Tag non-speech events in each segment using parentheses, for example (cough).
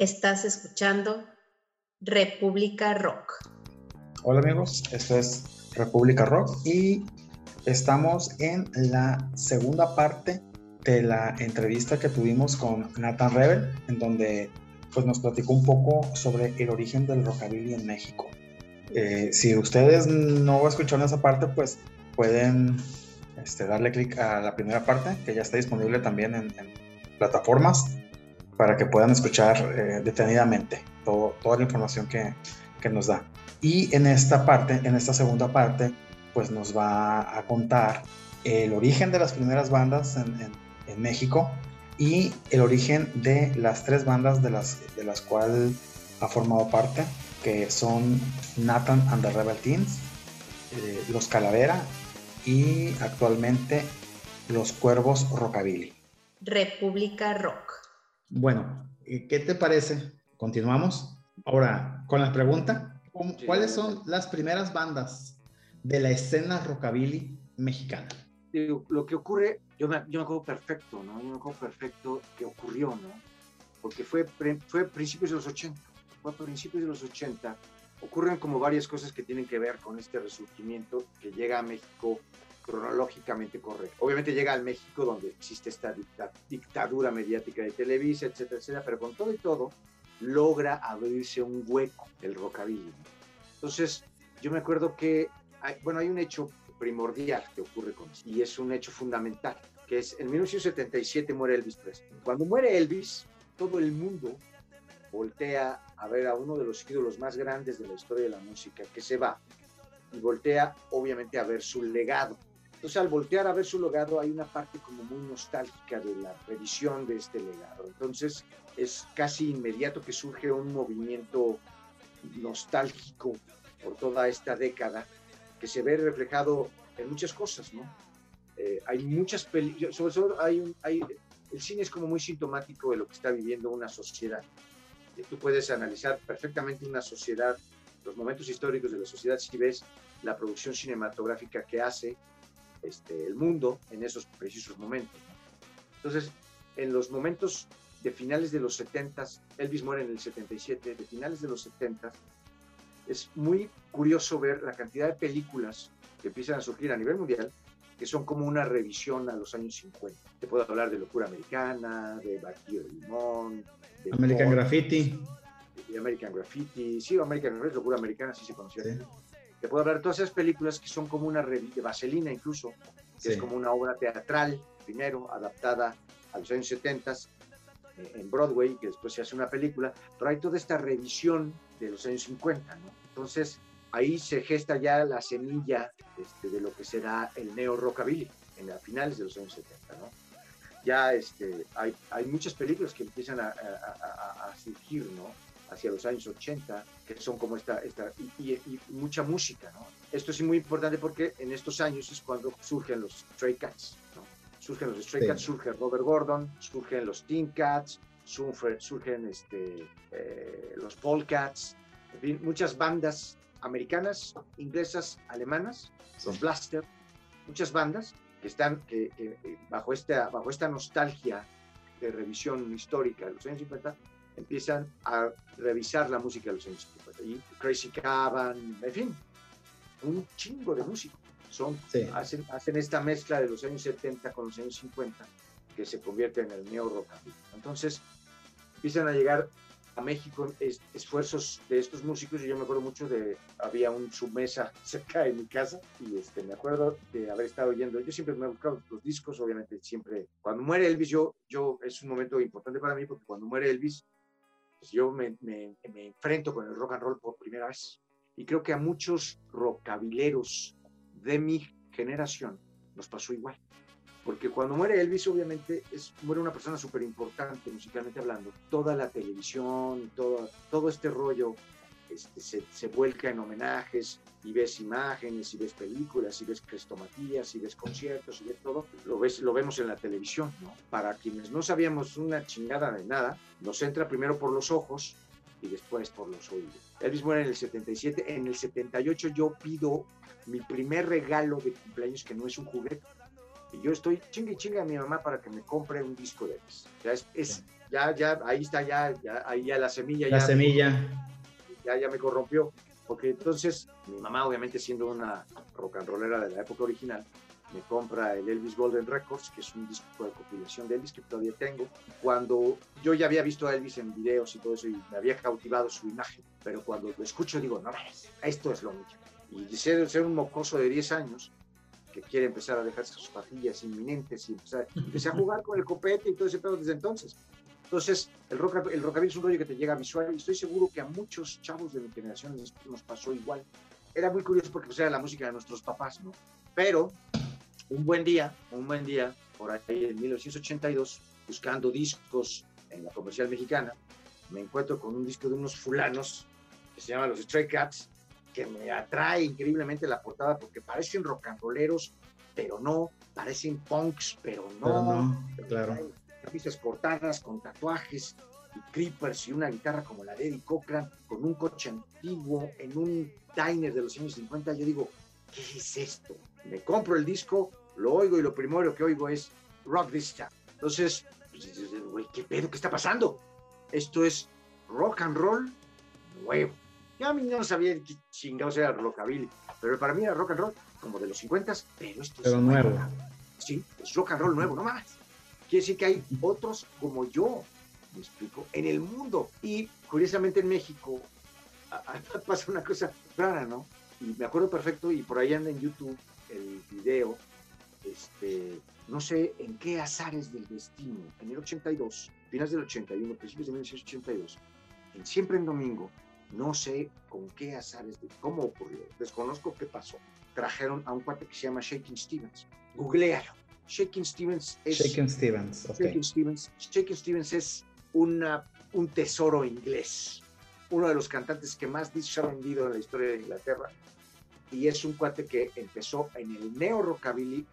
Estás escuchando República Rock. Hola amigos, esto es República Rock y estamos en la segunda parte de la entrevista que tuvimos con Nathan Rebel, en donde pues, nos platicó un poco sobre el origen del rockabilly en México. Eh, si ustedes no escucharon esa parte, pues pueden este, darle clic a la primera parte, que ya está disponible también en, plataformas, para que puedan escuchar eh, detenidamente todo, toda la información que, que, nos da. Y en esta parte, en esta segunda parte, pues nos va a contar el origen de las primeras bandas en, en México y el origen de las tres bandas de las, de las cuales ha formado parte, que son Nathan and the Rebel Teens, eh, Los Calavera y actualmente Los Cuervos Rockabilly. República Rock. Bueno, ¿qué te parece? Continuamos. Ahora, con la pregunta, ¿cuáles son las primeras bandas de la escena rockabilly mexicana? lo que ocurre, yo me, yo me acuerdo perfecto, ¿no? Yo me acuerdo perfecto que ocurrió, ¿no? Porque fue, fue principios de los 80, fue a principios de los 80, ocurren como varias cosas que tienen que ver con este resurgimiento que llega a México cronológicamente correcto. Obviamente llega al México donde existe esta dictadura mediática de Televisa, etcétera, etcétera, pero con todo y todo logra abrirse un hueco el rockabilly. Entonces, yo me acuerdo que, hay, bueno, hay un hecho primordial que ocurre con eso, y es un hecho fundamental, que es en 1977 muere Elvis Presley. Cuando muere Elvis, todo el mundo voltea a ver a uno de los ídolos más grandes de la historia de la música, que se va, y voltea obviamente a ver su legado. Entonces al voltear a ver su legado hay una parte como muy nostálgica de la revisión de este legado. Entonces es casi inmediato que surge un movimiento nostálgico por toda esta década que se ve reflejado en muchas cosas, ¿no? Eh, hay muchas películas, sobre todo hay, un, hay, el cine es como muy sintomático de lo que está viviendo una sociedad. Y tú puedes analizar perfectamente una sociedad, los momentos históricos de la sociedad, si ves la producción cinematográfica que hace este, el mundo en esos precisos momentos. Entonces, en los momentos de finales de los 70, Elvis muere en el 77, de finales de los 70, es muy curioso ver la cantidad de películas que empiezan a surgir a nivel mundial que son como una revisión a los años 50. Te puedo hablar de Locura Americana, de Batido de Limón, de American Graffiti. De American Graffiti, sí, American Graffiti, Locura Americana, sí se conoció. Te puedo hablar de todas esas películas que son como una revista, de Vaselina incluso, que es como una obra teatral, primero, adaptada a los años 70 eh, en Broadway, que después se hace una película, pero hay toda esta revisión de los años 50, ¿no? Entonces, ahí se gesta ya la semilla este, de lo que será el neo rockabilly en las finales de los años 70, ¿no? Ya este, hay, hay muchas películas que empiezan a, a, surgir, ¿no? Hacia los años 80, que son como esta, esta y, y, mucha música, ¿no? Esto es muy importante porque en estos años es cuando surgen los Stray Cats, ¿no? Surgen los Stray Cats, surge Robert Gordon, surgen los Teen Cats, surgen este, eh, los Cats, en fin, muchas bandas americanas, inglesas, alemanas, los Blaster, muchas bandas que están que, bajo, esta, bajo esta nostalgia de revisión histórica de los años 50 empiezan a revisar la música de los años 50. Y Crazy Cavan, en fin, un chingo de músicos. Son, hacen, hacen esta mezcla de los años 70 con los años 50 que se convierte en el neo rock. Entonces empiezan a llegar a México esfuerzos de estos músicos y yo me acuerdo mucho de, había un submesa (laughs) cerca de mi casa y este, me acuerdo de haber estado oyendo, yo siempre me he buscado los discos, obviamente siempre, cuando muere Elvis, yo, yo, es un momento importante para mí porque cuando muere Elvis, pues yo me, me, me enfrento con el rock and roll por primera vez y creo que a muchos rockabileros de mi generación nos pasó igual porque cuando muere Elvis, obviamente, es, muere una persona súper importante musicalmente hablando. Toda la televisión, todo, todo este rollo este, se, se, vuelca en homenajes y ves imágenes y ves películas y ves crestomatías y ves conciertos y ves todo, lo, ves, lo vemos en la televisión, ¿no? Para quienes no sabíamos una chingada de nada, nos entra primero por los ojos y después por los oídos. Elvis muere en el 77, en el 78 yo pido mi primer regalo de cumpleaños que no es un juguete, y yo estoy chingue y chingue a mi mamá para que me compre un disco de Elvis. O sea, es, ya, ya, ahí está, ya, ya ahí ya la semilla. La ya, semilla. Ya, ya me corrompió. Porque entonces, mi mamá, obviamente siendo una rock and rollera de la época original, me compra el Elvis Golden Records, que es un disco de compilación de Elvis que todavía tengo. Cuando yo ya había visto a Elvis en videos y todo eso y me había cautivado su imagen, pero cuando lo escucho digo, no, esto es lo mío. Y ser, ser un mocoso de 10 años que quiere empezar a dejarse sus patillas inminentes y empezar, empecé a jugar con el copete y todo ese pedo desde entonces. Entonces, el, rock, el rockabilly es un rollo que te llega visual y estoy seguro que a muchos chavos de mi generación nos pasó igual. Era muy curioso porque pues, era la música de nuestros papás, ¿no? Pero un buen día, un buen día, por ahí en 1982, buscando discos en la comercial mexicana, me encuentro con un disco de unos fulanos que se llama Los Stray Cats, que me atrae increíblemente la portada porque parecen rock and rolleros, pero no, parecen punks, pero no. Pero no, claro. Camisas cortadas con tatuajes y creepers y una guitarra como la de Eddie Cochran, con un coche antiguo en un diner de los años 50. Yo digo, ¿qué es esto? Me compro el disco, lo oigo y lo primero que oigo es Rock This Town. Entonces, pues, güey, ¿qué pedo? ¿Qué está pasando? Esto es rock and roll nuevo. Yo a mí no sabía qué chingados era rockabilly, pero para mí era rock and roll como de los 50, pero esto pero es nuevo. Sí, es rock and roll nuevo, no más. Quiere decir que hay otros como yo, me explico, en el mundo. Y curiosamente en México (laughs) pasa una cosa rara, ¿no? Y me acuerdo perfecto, y por ahí anda en YouTube el video este, no sé en qué azares del destino, en el 82, finales del 81, principios de 1982, en Siempre en Domingo, no sé con qué azares, de, cómo ocurrió, desconozco qué pasó. Trajeron a un cuate que se llama Shaking Stevens. Googlealo. Shaking Stevens es. Shaking Stevens, okay. Shaking Stevens. Shaking Stevens es una, un tesoro inglés. Uno de los cantantes que más discos ha vendido en la historia de Inglaterra. Y es un cuate que empezó en el neo rockabilly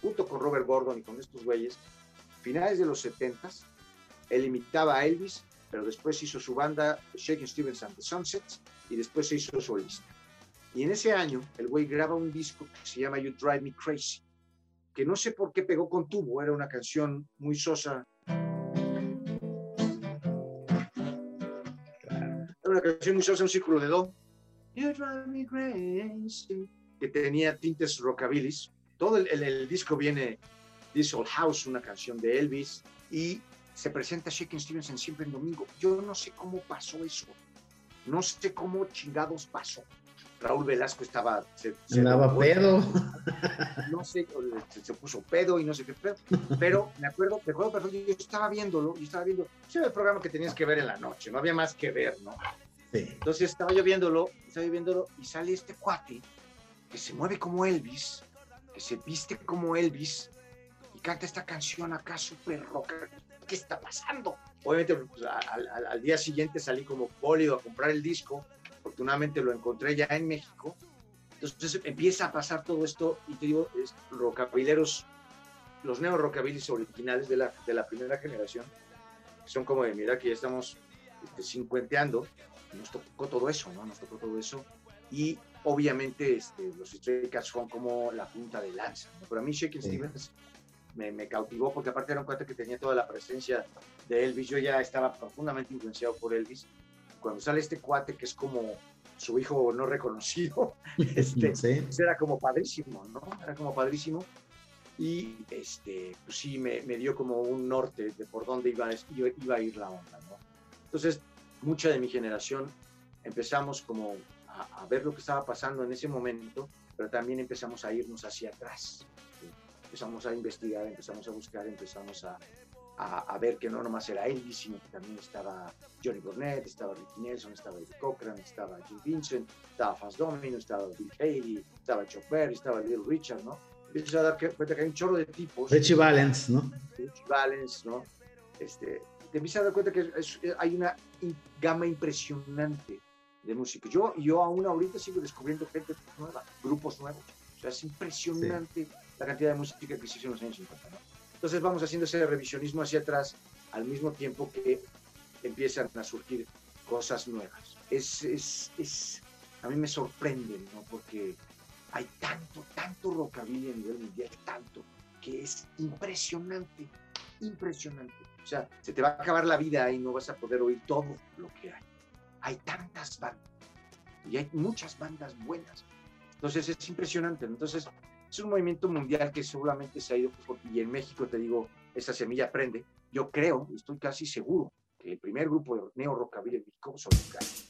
junto con Robert Gordon y con estos güeyes, finales de los 70 él imitaba a Elvis, pero después hizo su banda Shaking Stevens and the Sunsets y después se hizo solista. Y en ese año, el güey graba un disco que se llama You Drive Me Crazy, que no sé por qué pegó con tubo, era una canción muy sosa. Era una canción muy sosa, un círculo de do. Que tenía tintes rockabilis todo el, el, disco viene This Old House, una canción de Elvis, y se presenta Shaking Stevens en Siempre en Domingo. Yo no sé cómo pasó eso. No sé cómo chingados pasó. Raúl Velasco estaba... Se, se pedo. No sé, se, se, puso pedo y no sé qué pedo. Pero me acuerdo, me acuerdo perfecto, yo estaba viéndolo, yo estaba viendo... Ese era el programa que tenías que ver en la noche, no había más que ver, ¿no? Sí. Entonces estaba yo viéndolo, estaba yo viéndolo y sale este cuate que se mueve como Elvis, que se viste como Elvis y canta esta canción acá súper rock. ¿Qué está pasando? Obviamente pues, al, al, al, día siguiente salí como pólido a comprar el disco. Afortunadamente lo encontré ya en México. Entonces empieza a pasar todo esto y te digo, es rockabileros, los neo rockabilis originales de la, de la primera generación, que son como de, mira que ya estamos este, cincuenteando, nos tocó todo eso, ¿no? Nos tocó todo eso. Y obviamente este, los Stray Cats son como la punta de lanza. ¿no? Pero a mí Shaking sí. Stevens me, me, cautivó porque aparte era un cuate que tenía toda la presencia de Elvis. Yo ya estaba profundamente influenciado por Elvis. Cuando sale este cuate que es como su hijo no reconocido, (laughs) este, sí. pues era como padrísimo, ¿no? Era como padrísimo. Y este, pues sí, me, me dio como un norte de por dónde iba, iba a ir la onda, ¿no? Entonces, mucha de mi generación empezamos como a, a, ver lo que estaba pasando en ese momento, pero también empezamos a irnos hacia atrás. ¿sí? Empezamos a investigar, empezamos a buscar, empezamos a, a, a, ver que no nomás era Elvis, sino que también estaba Johnny Burnett, estaba Ricky Nelson, estaba Eddie Cochran, estaba Jim Vincent, estaba Fast Domino, estaba Bill Haley, estaba Chuck Berry, estaba Little Richard, ¿no? Empiezas a dar cuenta que hay un chorro de tipos. Richie Valens, ¿no? Richie Valens, ¿no? Este, te empiezas a dar cuenta que es, hay una gama impresionante de música. Yo, yo aún ahorita sigo descubriendo gente nueva, grupos nuevos. O sea, es impresionante sí. la cantidad de música que se hizo en los años 50. ¿no? Entonces vamos haciendo ese revisionismo hacia atrás al mismo tiempo que empiezan a surgir cosas nuevas. Es, es, es a mí me sorprende, ¿no? Porque hay tanto, tanto rockabilly a nivel mundial, tanto, que es impresionante, impresionante. O sea, se te va a acabar la vida y no vas a poder oír todo lo que hay. Hay tantas bandas y hay muchas bandas buenas. Entonces es impresionante. Entonces es un movimiento mundial que seguramente se ha ido y en México te digo, esa semilla prende. Yo creo, estoy casi seguro que el primer grupo de neo rockabilly en México son los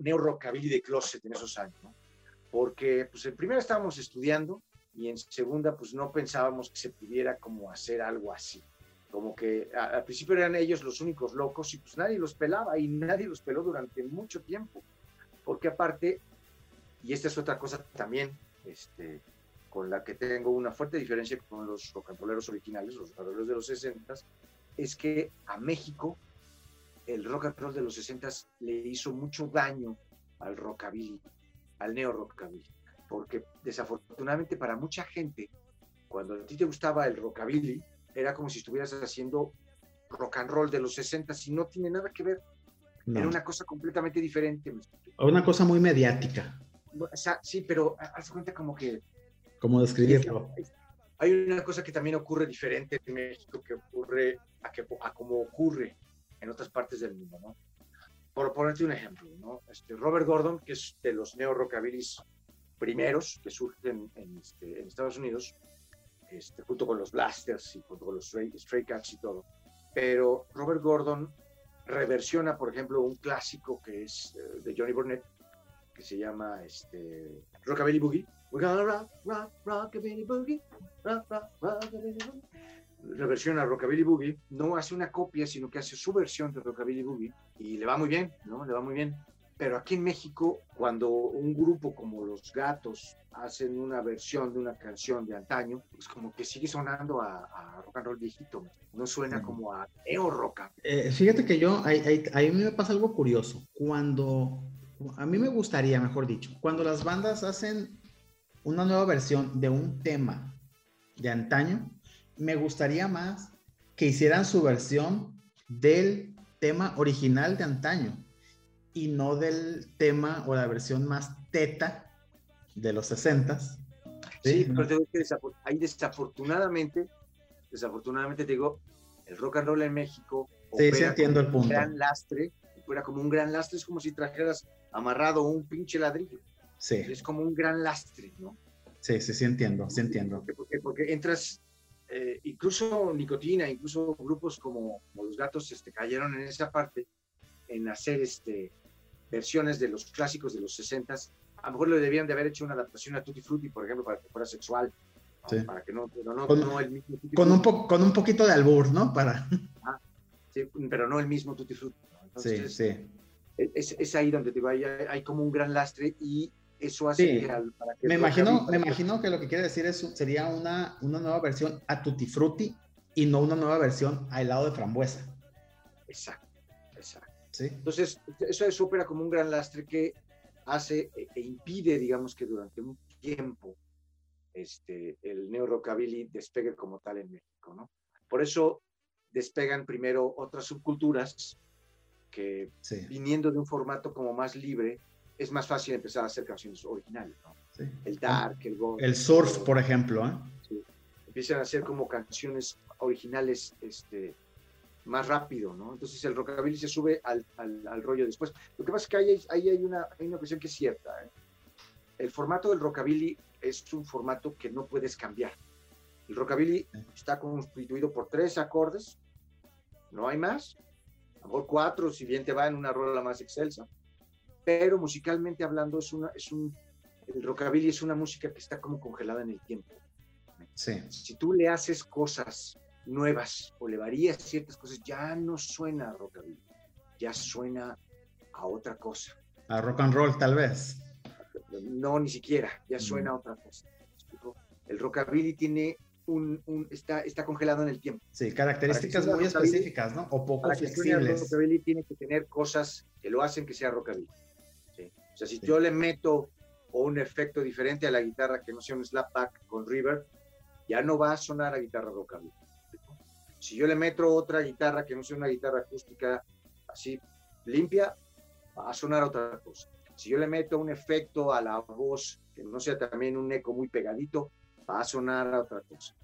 neo-rockabilly de closet en esos años, ¿no? Porque, pues, en primera estábamos estudiando y en segunda, pues, no pensábamos que se pudiera como hacer algo así. Como que al principio eran ellos los únicos locos y pues nadie los pelaba y nadie los peló durante mucho tiempo. Porque aparte, y esta es otra cosa también, este, con la que tengo una fuerte diferencia con los rock originales, los rock'n'rolleros de los 60, es que a México el rock and roll de los 60 le hizo mucho daño al rockabilly, al neo rockabilly, porque desafortunadamente para mucha gente, cuando a ti te gustaba el rockabilly, era como si estuvieras haciendo rock and roll de los 60 y no tiene nada que ver. Era una cosa completamente diferente. Una cosa muy mediática. sí, pero haz cuenta como que... ¿Cómo describirlo? Hay una cosa que también ocurre diferente en México que ocurre a, que, a como ocurre en otras partes del mundo, ¿no? Por ponerte un ejemplo, ¿no? Este, Robert Gordon, que es de los neo rockabilis primeros que surgen en, este, Estados Unidos, este, junto con los Blasters y junto con los Stray, Cats y todo. Pero Robert Gordon reversiona, por ejemplo, un clásico que es eh, de Johnny Burnett, que se llama este, Rockabilly Boogie. We're gonna rock, rock, rockabilly boogie. Rock, rock, rockabilly boogie. La versión a Rockabilly Boogie no hace una copia, sino que hace su versión de Rockabilly Boogie y le va muy bien, ¿no? Le va muy bien. Pero aquí en México, cuando un grupo como Los Gatos hacen una versión de una canción de antaño, pues como que sigue sonando a, a rock and roll viejito, no suena Sí. como a neo rock. Eh, fíjate que yo, ahí, me pasa algo curioso. Cuando, a mí me gustaría, mejor dicho, cuando las bandas hacen una nueva versión de un tema de antaño, me gustaría más que hicieran su versión del tema original de antaño y no del tema o la versión más teta de los 60s. Sí, pero te digo que ahí desafortunadamente, desafortunadamente te digo, el rock and roll en México Sí, sí opera entiendo el como un punto. gran lastre, fuera como un gran lastre, es como si trajeras amarrado un pinche ladrillo, Sí, es como un gran lastre, ¿no? sí, sí, sí entiendo, sí entiendo. Porque, porque, porque entras, eh, incluso Nicotina, incluso grupos como, como Los Gatos este, cayeron en esa parte, en hacer este, versiones de los clásicos de los 60 A lo mejor le debían de haber hecho una adaptación a Tutti Frutti, por ejemplo, para que fuera sexual. ¿no? Sí. Para que no, pero no, Con- no el mismo Con un, po- con un poquito de albur, ¿no? Para... (laughs) sí, pero no el mismo Tutti Frutti. ¿no? Sí, Entonces, sí. Es, es ahí donde te hay, hay como un gran lastre y eso hace Sí. que al- para que Me imagino, me imagino que lo que quiere decir es, sería una, una nueva versión a Tutti Frutti y no una nueva versión a helado de frambuesa. Exacto, exacto. ¿Sí? Entonces, eso es opera como un gran lastre que hace e, e impide, digamos, que durante un tiempo este, el neo rockabilly despegue como tal en México, ¿no? Por eso despegan primero otras subculturas que Sí, viniendo de un formato como más libre, es más fácil empezar a hacer canciones originales, ¿no? sí. El dark, el goth, El surf, el- por ejemplo, ¿eh? empiezan a hacer como canciones originales este, más rápido, ¿no? Entonces el rockabilly se sube al, al- al rollo después. Lo que pasa es que ahí, ahí hay, una, hay una cuestión que es cierta. ¿eh? El formato del rockabilly es un formato que no puedes cambiar. El rockabilly está constituido por tres acordes, no hay más, a lo mejor cuatro si bien te va en una rola más excelsa, pero musicalmente hablando es una, es un, el rockabilly es una música que está como congelada en el tiempo Sí, si tú le haces cosas nuevas o le varías ciertas cosas, ya no suena a rockabilly, ya suena a otra cosa. a rock and roll tal vez. No, ni siquiera, ya Mm. suena a otra cosa. El rockabilly tiene un, un- está, está congelado en el tiempo. Sí, características muy específicas, ¿no? O poco Para que flexibles. rockabilly tiene que tener cosas que lo hacen que sea rockabilly. O sea, si Sí. yo le meto un efecto diferente a la guitarra que no sea un slapback con reverb, ya no va a sonar a guitarra rockabilly. Si yo le meto otra guitarra que no sea una guitarra acústica así limpia, va a sonar otra cosa. Si yo le meto un efecto a la voz que no sea también un eco muy pegadito, va a sonar a otra cosa.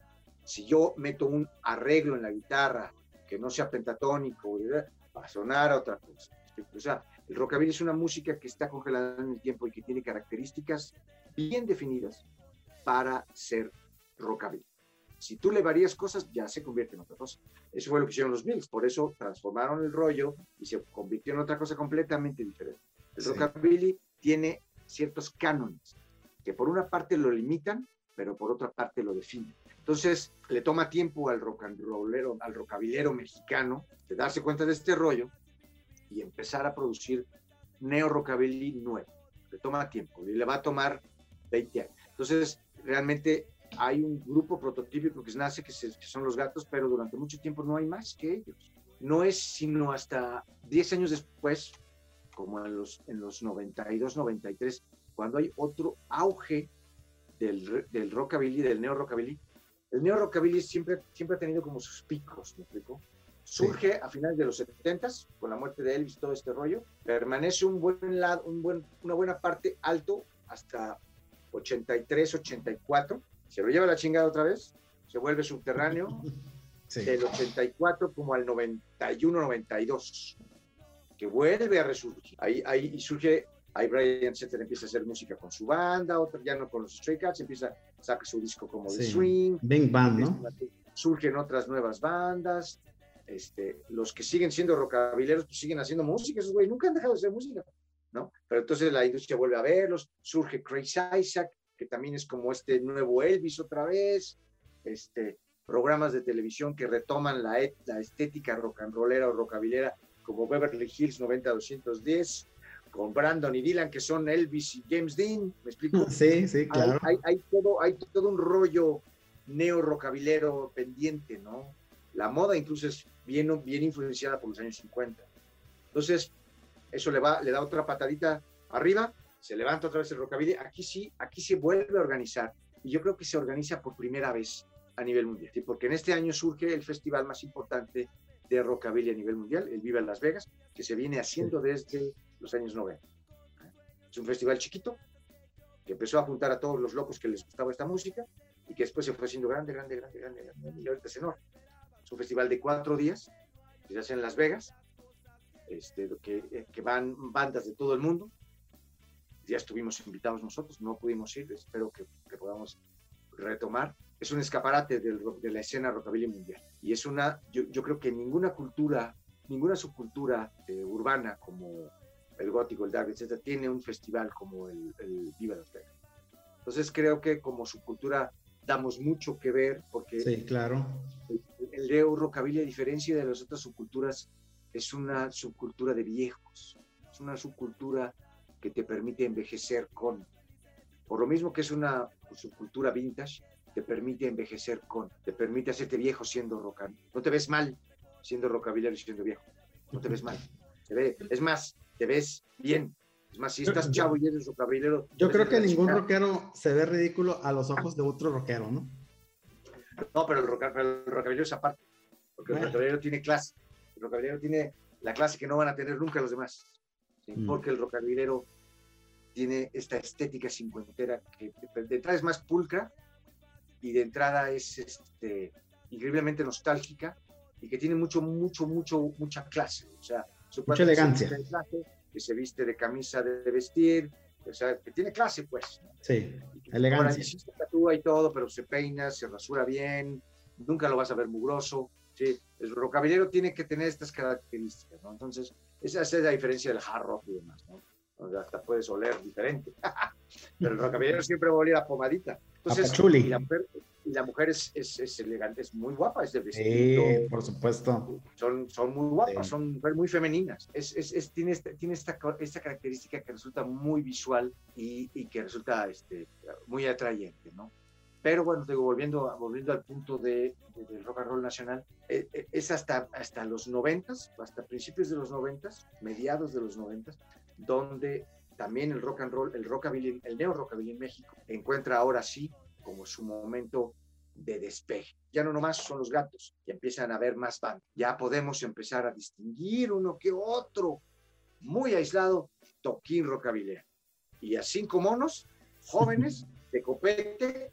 Si yo meto un arreglo en la guitarra que no sea pentatónico, va a sonar a otra cosa. O sea, el rockabilly es una música que está congelada en el tiempo y que tiene características bien definidas para ser rockabilly. Si tú le varías cosas, ya se convierte en otra cosa. Eso fue lo que hicieron los Beatles, por eso transformaron el rollo y se convirtió en otra cosa completamente diferente. El Sí. rockabilly tiene ciertos cánones que por una parte lo limitan, pero por otra parte lo definen. Entonces, le toma tiempo al rock and rollero, al rockabillero mexicano de darse cuenta de este rollo y empezar a producir neo rockabilly nuevo. Le toma tiempo y le va a tomar 20 años. Entonces, realmente hay un grupo prototípico que nace, que, se- que son los gatos, pero durante mucho tiempo no hay más que ellos. No es sino hasta 10 años después, como en los, en los 92, 93, cuando hay otro auge del, del rockabilly, del neo rockabilly. El neo rockabilly siempre, siempre ha tenido como sus picos, ¿me explico? Surge a finales de los 70 con la muerte de Elvis, todo este rollo. Permanece un buen lado, un buen, una buena parte alto hasta 83, 84. Se lo lleva la chingada otra vez. Se vuelve subterráneo (laughs) Sí. del 84 como al 91, 92, que vuelve a resurgir. Ahí, ahí surge, ahí Brian Setzer empieza a hacer música con su banda, otro ya no con los Stray Cats, empieza, saca su disco como Sí. swing, Bing Bang, ¿no? a- surgen otras nuevas bandas, este, los que siguen siendo rockabileros pues siguen haciendo música, esos güey nunca han dejado de hacer música. ¿no? Pero entonces la industria vuelve a verlos, surge Chris Isaac, que también es como este nuevo Elvis otra vez, este, programas de televisión que retoman la, la estética rock and rollera o rockabilera, como Beverly Hills 90210, con Brandon y Dylan, que son Elvis y James Dean, ¿me explico? (laughs) Sí, sí, claro. Hay, hay, todo, hay todo un rollo neo-rockabilero pendiente, ¿no? La moda incluso es bien, bien influenciada por los años 50. Entonces, eso le, va, le da otra patadita arriba, se levanta otra vez el rockabilly. Aquí sí, aquí se vuelve a organizar. Y yo creo que se organiza por primera vez a nivel mundial. Porque en este año surge el festival más importante de rockabilly a nivel mundial, el Viva Las Vegas, que se viene haciendo desde los años 90. Es un festival chiquito que empezó a juntar a todos los locos que les gustaba esta música y que después se fue haciendo grande, grande, grande, grande, grande y ahorita es enorme. Es un festival de cuatro días que se hace en Las Vegas, este, que, eh, que van bandas de todo el mundo. Ya estuvimos invitados nosotros, no pudimos ir, espero que, que podamos retomar. Es un escaparate del, de la escena rockabilly mundial. Y es una, yo, yo creo que ninguna cultura, ninguna subcultura eh, urbana como el gótico, el dark, etcétera, tiene un festival como el, el Viva Las Vegas. Entonces creo que como subcultura damos mucho que ver porque sí, claro. El, rockabilly, a diferencia de las otras subculturas, es una subcultura de viejos, es una subcultura que te permite envejecer con. Por lo mismo que es una subcultura vintage, te permite envejecer con, te permite hacerte viejo siendo rock. No te ves mal siendo rockabilly y siendo viejo, no te ves mal. Te ve, es más, te ves bien. Es más, si estás chavo y eres rockabilero. Yo creo que ningún rockero se ve ridículo a los ojos de otro rockero, ¿no? No, pero el, rock, el rockabilero es aparte, porque el rockabilero tiene clase. El rockabilero tiene la clase que no van a tener nunca los demás. ¿sí? Mm. Porque el rockabilero tiene esta estética cincuentera que de entrada es más pulcra y de entrada es este, increíblemente nostálgica y que tiene mucho, mucho, mucho, mucha clase. O sea, su mucha elegancia. Que se viste de camisa de vestir, o sea, que tiene clase, pues. Sí, elegancia. Sí, se tatúa y todo, pero se peina, se rasura bien, nunca lo vas a ver mugroso. Sí, el rockabillero tiene que tener estas características, ¿no? Entonces, esa es la diferencia del hard rock y demás, ¿no? Donde hasta puedes oler diferente. (laughs) Pero el rockabillero siempre va a oler a pomadita. Entonces, Apachuli. y la mujer, y la mujer es, es, es, elegante, es muy guapa, es de vestido. Sí, por supuesto. Son, son muy guapas, Sí. son muy femeninas. Es, es, es- tiene esta, tiene esta, esta característica que resulta muy visual y, y que resulta este, muy atrayente, ¿no? Pero bueno, digo, volviendo, volviendo al punto de, de- del rock and roll nacional, eh, eh, es hasta, hasta los noventas, hasta principios de los noventas, mediados de los noventas, donde también el rock and roll, el rockabilly, el neo rockabilly en México encuentra ahora sí como su momento de despegue. Ya no nomás son los gatos, ya empiezan a haber más bandas. Ya podemos empezar a distinguir uno que otro, muy aislado, toquín rockabilly. Y a cinco monos jóvenes (laughs) de copete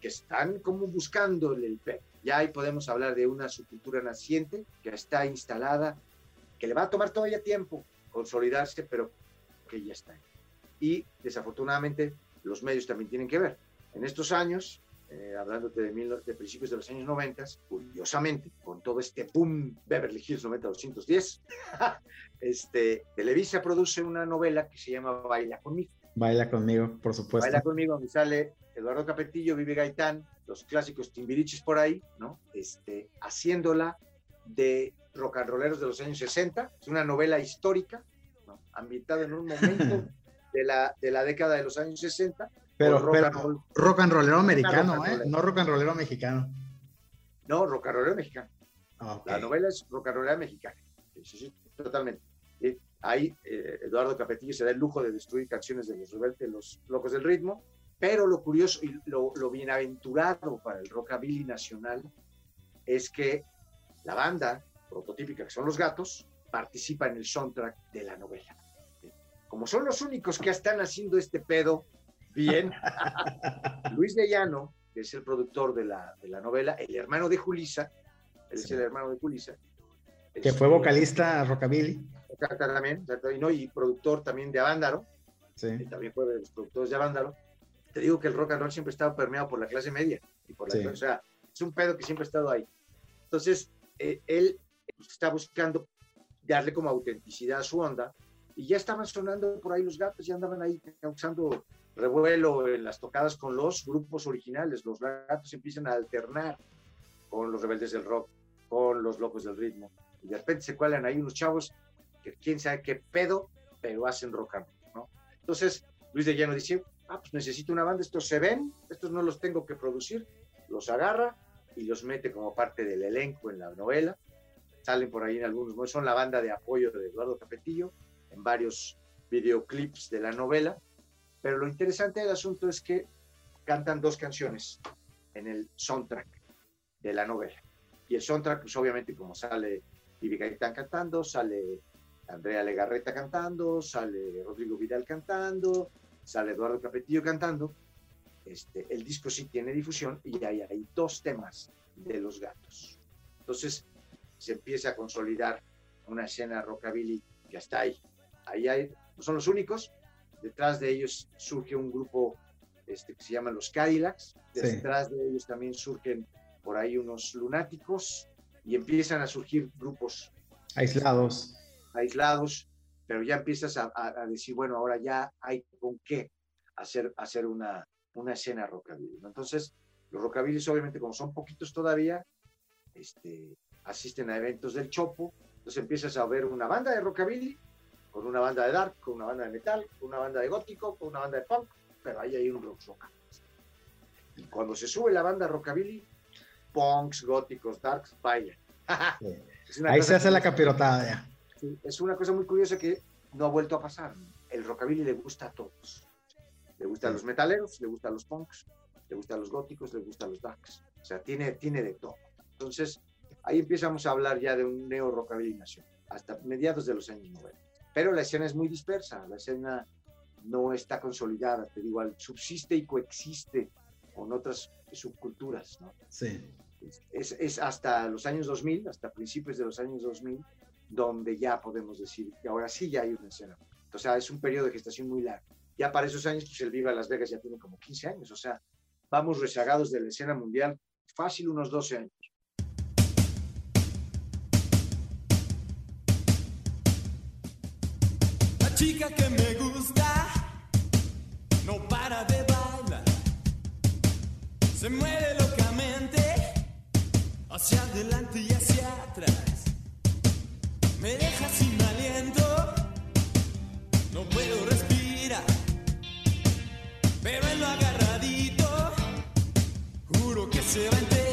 que están como buscando el pez. Ya ahí podemos hablar de una subcultura naciente que está instalada, que le va a tomar todavía tiempo consolidarse, pero que ya está. Y desafortunadamente los medios también tienen que ver. En estos años, eh, hablándote de, mil, de, principios de los años 90, curiosamente, con todo este boom Beverly Hills 90210, (laughs) este, Televisa produce una novela que se llama Baila conmigo. Baila conmigo, por supuesto. Baila conmigo, donde sale Eduardo Capetillo, Vive Gaitán, los clásicos timbiriches por ahí, ¿no? Este, haciéndola de rock and rolleros de los años 60. Es una novela histórica, ¿no? ambientada en un momento (laughs) de la, de la década de los años 60. Pero, rock pero and roll. rock and rollero americano, rock and ¿eh? No rock and rollero mexicano. No, rock and rollero mexicano. Ok. La novela es rock and rollera mexicana. Sí, sí, totalmente. Ahí eh, Eduardo Capetillo se da el lujo de destruir canciones de los rebeldes, los locos del ritmo, pero lo curioso y lo, lo bienaventurado para el rockabilly nacional es que la banda prototípica, que son los gatos, participa en el soundtrack de la novela. Como son los únicos que están haciendo este pedo bien, Luis de Llano, que es el productor de la, de la novela, el hermano de Julisa, él es Sí. el hermano de Julisa. Que Es- fue vocalista rockabilly. También, y, no, y productor también de Avándaro, Sí. que también fue de los productores de Avándaro. Te digo que el rock and roll siempre ha estado permeado por la clase media. Y por la, Sí. O sea, es un pedo que siempre ha estado ahí. Entonces, eh, él está buscando darle como autenticidad a su onda y ya estaban sonando por ahí los gatos, ya andaban ahí causando revuelo en las tocadas con los grupos originales. Los gatos empiezan a alternar con los rebeldes del rock, con los locos del ritmo. Y de repente se cuelan ahí unos chavos que quién sabe qué pedo, pero hacen rock and roll, ¿no? Entonces, Luis de Llano dice, ah, pues necesito una banda, estos se ven, estos no los tengo que producir, los agarra y los mete como parte del elenco en la novela. Salen por ahí en algunos, son la banda de apoyo de Eduardo Capetillo en varios videoclips de la novela. Pero lo interesante del asunto es que cantan dos canciones en el soundtrack de la novela. Y el soundtrack, pues obviamente como sale Vivi Gaitán cantando, sale Andrea Legarreta cantando, sale Rodrigo Vidal cantando, sale Eduardo Capetillo cantando. Este, el disco sí tiene difusión y hay, hay dos temas de los gatos. Entonces se empieza a consolidar una escena rockabilly que está ahí. Ahí hay, no son los únicos, detrás de ellos surge un grupo este, que se llama los Cadillacs, detrás de ellos también surgen por ahí unos lunáticos y empiezan a surgir grupos aislados. Aislados, pero ya empiezas a, decir, bueno, ahora ya hay con qué hacer, hacer una, una escena rockabilly. Entonces, los rockabillys, obviamente, como son poquitos todavía, este, asisten a eventos del Chopo, entonces empiezas a ver una banda de rockabilly, con una banda de dark, con una banda de metal, con una banda de gótico, con una banda de punk, pero ahí hay un rock Y cuando se sube la banda rockabilly, punks, góticos, darks, vaya. (laughs) Ahí se hace la capirotada ya. es una cosa muy curiosa que no ha vuelto a pasar. El rockabilly le gusta a todos. Le gustan los metaleros, le gustan los punks, le gustan los góticos, le gustan los darks. O sea, tiene, tiene de todo. Entonces, ahí empezamos a hablar ya de un neo rockabilly nacional, hasta mediados de los años 90. Pero la escena es muy dispersa, la escena no está consolidada, te digo, subsiste y coexiste con otras subculturas, ¿no? Sí. Es, es, hasta los años 2000, hasta principios de los años 2000, donde ya podemos decir que ahora sí ya hay una escena. O sea, es un periodo de gestación muy largo. Ya para esos años, pues el Viva Las Vegas ya tiene como 15 años, o sea, vamos rezagados de la escena mundial fácil unos 12 años. Chica que me gusta no para de bailar, se mueve locamente hacia adelante y hacia atrás, me deja sin aliento, no puedo respirar, pero en lo agarradito, juro que se va a enterar.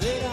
Se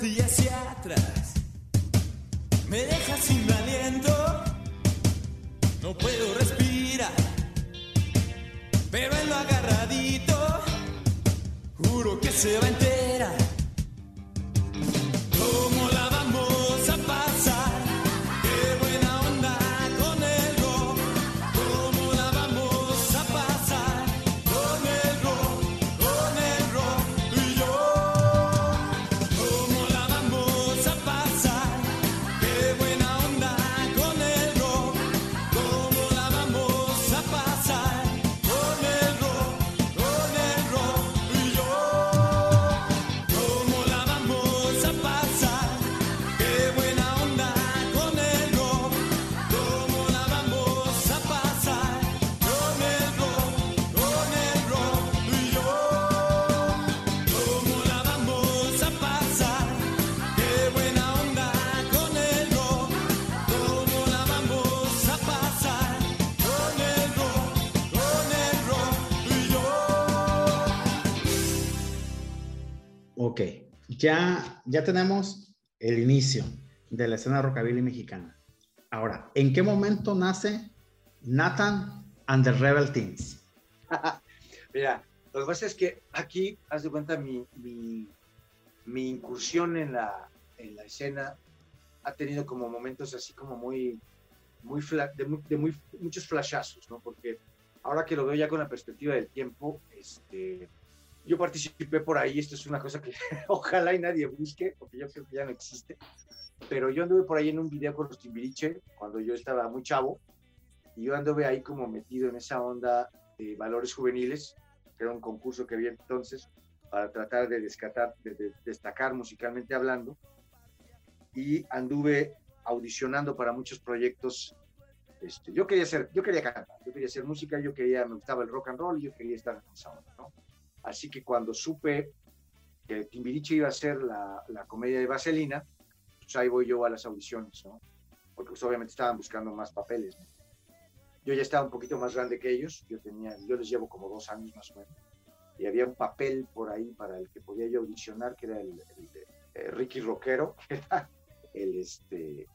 adelante y Ya, ya tenemos el inicio de la escena rockabilly mexicana. Ahora, ¿en qué momento nace Nathan and the Rebel Teens? (laughs) Mira, lo que pasa es que aquí, haz de cuenta, mi, mi, mi incursión en la, en la escena ha tenido como momentos así como muy, muy, de, muy, de muy, muchos flashazos, ¿no? Porque ahora que lo veo ya con la perspectiva del tiempo, este, yo participé por ahí, esto es una cosa que (laughs) ojalá y nadie busque, porque yo creo que ya no existe, pero yo anduve por ahí en un video con los Timbiriche cuando yo estaba muy chavo, y yo anduve ahí como metido en esa onda de valores juveniles, que era un concurso que había entonces, para tratar de, descatar, de destacar musicalmente hablando, y anduve audicionando para muchos proyectos. Este, yo quería ser, yo quería cantar, yo quería hacer música, yo quería, me gustaba el rock and roll yo quería estar en esa onda, ¿no? Así que cuando supe que Timbiriche iba a ser la, la, comedia de Vaselina, pues ahí voy yo a las audiciones, ¿no? Porque pues, obviamente estaban buscando más papeles. ¿no? Yo ya estaba un poquito más grande que ellos, yo, tenía, yo les llevo como dos años más o menos, y había un papel por ahí para el que podía yo audicionar, que era el, el de eh, Ricky Rockero, (laughs) que era el, este,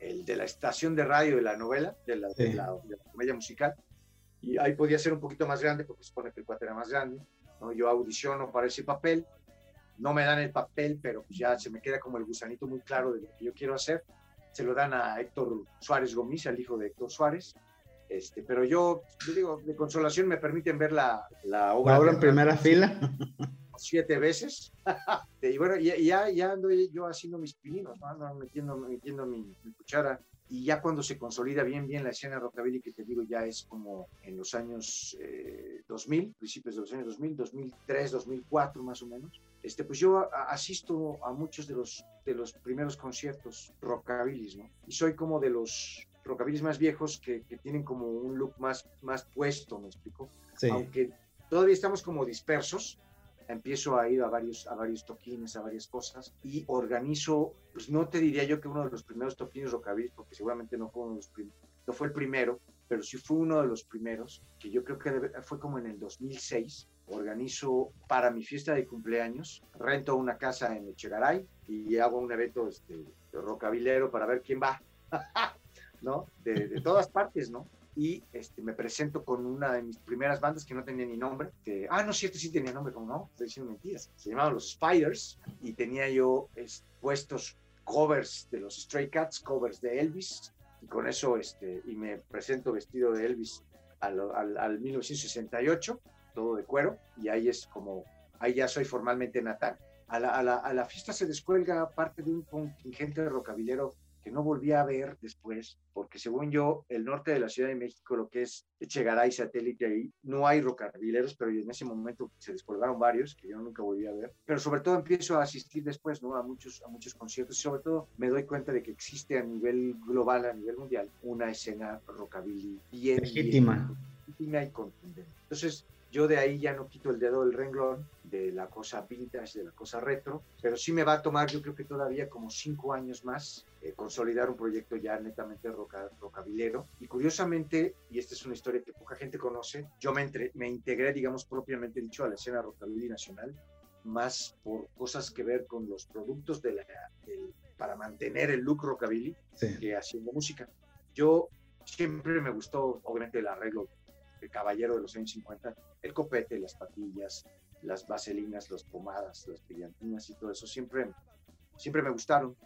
el de la estación de radio de la novela, de la, de la, de la comedia musical, y ahí podía ser un poquito más grande, porque supone que el cuate era más grande, ¿no? Yo audiciono para ese papel, no me dan el papel, pero pues ya se me queda como el gusanito muy claro de lo que yo quiero hacer. Se lo dan a Héctor Suárez Gomis, al hijo de Héctor Suárez. Este, pero yo, yo digo, de consolación me permiten ver la, la obra. ¿La obra en primera fila? (laughs) Siete veces. (laughs) y bueno, ya, ya, ya, ando yo haciendo mis pininos, ¿no? ando metiendo, metiendo mi, mi cuchara y ya cuando se consolida bien, bien la escena rockabilly, que te digo ya es como en los años eh, 2000, principios de los años 2000, 2003, 2004 más o menos, este, pues yo asisto a muchos de los, de los primeros conciertos rockabillys, ¿no? Y soy como de los rockabillys más viejos que, que, tienen como un look más, más puesto, ¿me explico? Sí. Aunque todavía estamos como dispersos, empiezo a ir a varios, a varios toquines, a varias cosas y organizo, pues no te diría yo que uno de los primeros toquines rockabilly, porque seguramente no fue, uno de los no fue el primero, pero sí fue uno de los primeros, que yo creo que fue como en el 2006, organizo para mi fiesta de cumpleaños, rento una casa en Echegaray y hago un evento este, de rockabilero para ver quién va, (laughs) ¿no? De, de todas partes, ¿no? Y este, me presento con una de mis primeras bandas que no tenía ni nombre. Que, ah, no, cierto, sí tenía nombre, como no, estoy diciendo mentiras. Se llamaban los Spiders y tenía yo es, puestos covers de los Stray Cats, covers de Elvis, y con eso, este, y me presento vestido de Elvis al, al, al 1968, todo de cuero, y ahí es como, ahí ya soy formalmente natal. A la, a la, a la fiesta se descuelga parte de un contingente rocabilero que no volví a ver después, porque según yo, el norte de la Ciudad de México, lo que es Echegaray, satélite ahí, no hay rocabileros, pero en ese momento se descolgaron varios, que yo nunca volví a ver. Pero sobre todo empiezo a asistir después, ¿no? A muchos, a muchos conciertos y sobre todo me doy cuenta de que existe a nivel global, a nivel mundial, una escena rockabilly bien legítima. Legítima y contundente. Entonces, yo de ahí ya no quito el dedo del renglón de la cosa vintage, de la cosa retro, pero sí me va a tomar, yo creo que todavía como cinco años más, eh, consolidar un proyecto ya netamente roca, rocabilero. Y curiosamente, y esta es una historia que poca gente conoce, yo me, entre, me integré, digamos, propiamente dicho, a la escena rockabilly nacional, más por cosas que ver con los productos de la, de, para mantener el look rockabilly sí. que haciendo música. Yo siempre me gustó, obviamente, el arreglo el caballero de los años 50, el copete, las patillas, las vaselinas, las pomadas, las brillantinas y todo eso, siempre, siempre me gustaron.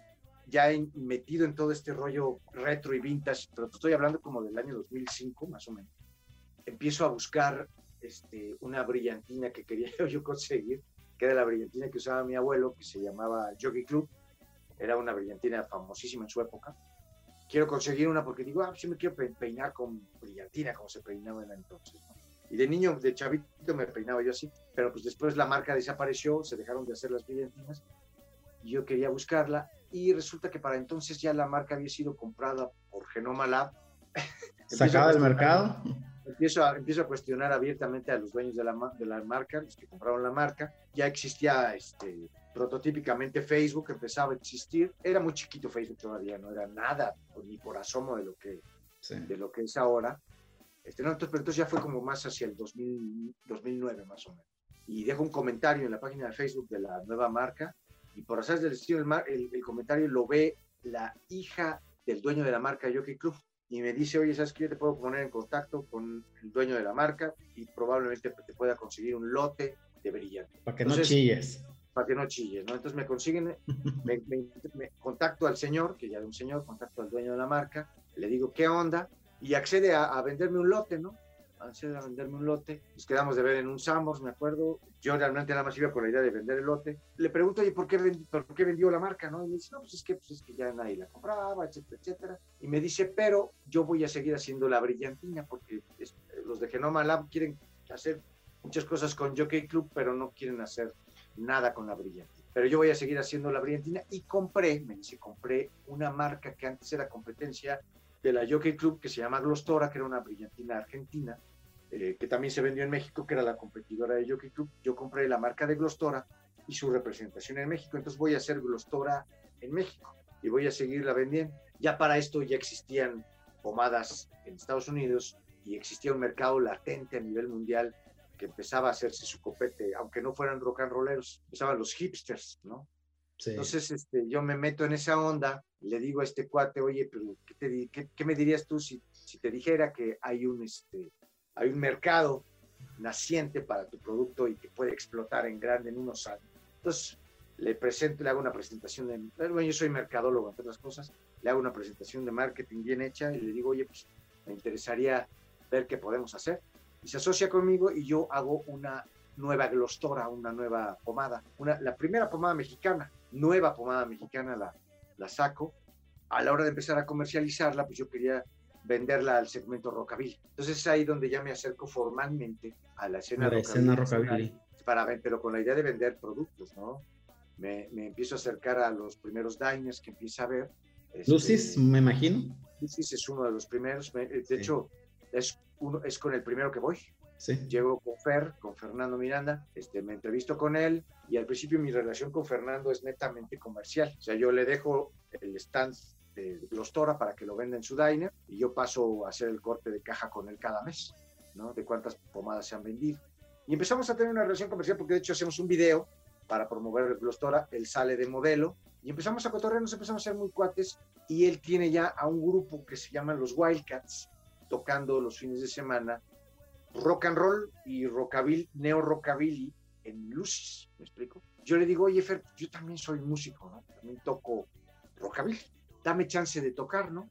Ya he metido en todo este rollo retro y vintage, pero estoy hablando como del año 2005 más o menos. Empiezo a buscar este, una brillantina que quería (laughs) yo conseguir, que era la brillantina que usaba mi abuelo, que se llamaba Jockey Club. Era una brillantina famosísima en su época quiero conseguir una porque digo, ah, sí me quiero peinar con brillantina como se peinaba en entonces. ¿no? Y de niño, de chavito me peinaba yo así, pero pues después la marca desapareció, se dejaron de hacer las brillantinas y yo quería buscarla y resulta que para entonces ya la marca había sido comprada por Genoma Lab. (laughs) ¿Sacada del mercado? Empiezo a, empiezo a cuestionar abiertamente a los dueños de la, de la marca, los que compraron la marca. Ya existía este, prototípicamente Facebook empezaba a existir. Era muy chiquito Facebook todavía, no era nada, ni por asomo de lo que, sí. de lo que es ahora. Este, no, entonces, pero entonces ya fue como más hacia el 2000, 2009 más o menos. y dejo un comentario en la página de Facebook de la nueva marca y por hacer del destino el, el, comentario lo ve la hija del dueño de la marca Jockey Club y me dice, oye, ¿sabes qué? Te puedo poner en contacto con el dueño de la marca y probablemente te pueda conseguir un lote de brillante. Para que no chilles. Para que no chilles, ¿no? Entonces me consiguen, (laughs) me, contacto al señor, que ya es un señor, contacto al dueño de la marca, le digo, ¿qué onda? Y accede a venderme un lote, ¿no? a venderme un lote. Nos quedamos de ver en un Sambors, me acuerdo. Yo realmente nada más iba con la idea de vender el lote. Le pregunto, oye, ¿por qué, por qué vendió la marca? ¿no? Y me dice, no, pues es, que, pues es que ya nadie la compraba, etcétera, etcétera. Y me dice, pero yo voy a seguir haciendo la brillantina porque los de Genoma Lab quieren hacer muchas cosas con Jockey Club, pero no quieren hacer nada con la brillantina. Pero yo voy a seguir haciendo la brillantina y compré, me dice, compré una marca que antes era competencia de la Jockey Club que se llama Glostora, que era una brillantina argentina, eh, que también se vendió en México, que era la competidora de Jockey Club. Yo compré la marca de Glostora y su representación en México, entonces voy a hacer Glostora en México y voy a seguirla vendiendo. Ya para esto ya existían pomadas en Estados Unidos y existía un mercado latente a nivel mundial que empezaba a hacerse su copete, aunque no fueran rock and rolleros, empezaban los hipsters, ¿no? Entonces este, yo me meto en esa onda, le digo a este cuate, oye, pero ¿qué, te, qué, me dirías tú si, si, te dijera que hay un, este, hay un mercado naciente para tu producto y que puede explotar en grande en unos años. Entonces, le presento, le hago una presentación de, bueno, yo soy mercadólogo, entre otras cosas, le hago una presentación de marketing bien hecha y le digo, oye, pues me interesaría ver qué podemos hacer. Y se asocia conmigo y yo hago una nueva glostora, una nueva pomada, una, la primera pomada mexicana, nueva pomada mexicana la, la saco. A la hora de empezar a comercializarla, pues yo quería venderla al segmento rockabilly. Entonces es ahí donde ya me acerco formalmente a la escena, rockabilly, Para, pero con la idea de vender productos, ¿no? Me, me empiezo a acercar a los primeros diners que empieza a ver. Este, Lucis, me imagino. Lucis es uno de los primeros. De hecho, es, uno, es con el primero que voy. Sí. Llego con Fer, con Fernando Miranda, este, me entrevisto con él y al principio mi relación con Fernando es netamente comercial. O sea, yo le dejo el stand de Glostora para que lo venda en su diner y yo paso a hacer el corte de caja con él cada mes, ¿no? De cuántas pomadas se han vendido. Y empezamos a tener una relación comercial porque de hecho hacemos un video para promover el Glostora, él sale de modelo y empezamos a cotorrear, nos empezamos a ser muy cuates y él tiene ya a un grupo que se llaman los Wildcats tocando los fines de semana rock and roll y rockabilly, neo rockabilly en Lucis, ¿me explico? Yo le digo, oye Fer, yo también soy músico, ¿no? También toco rockabilly dame chance de tocar, ¿no?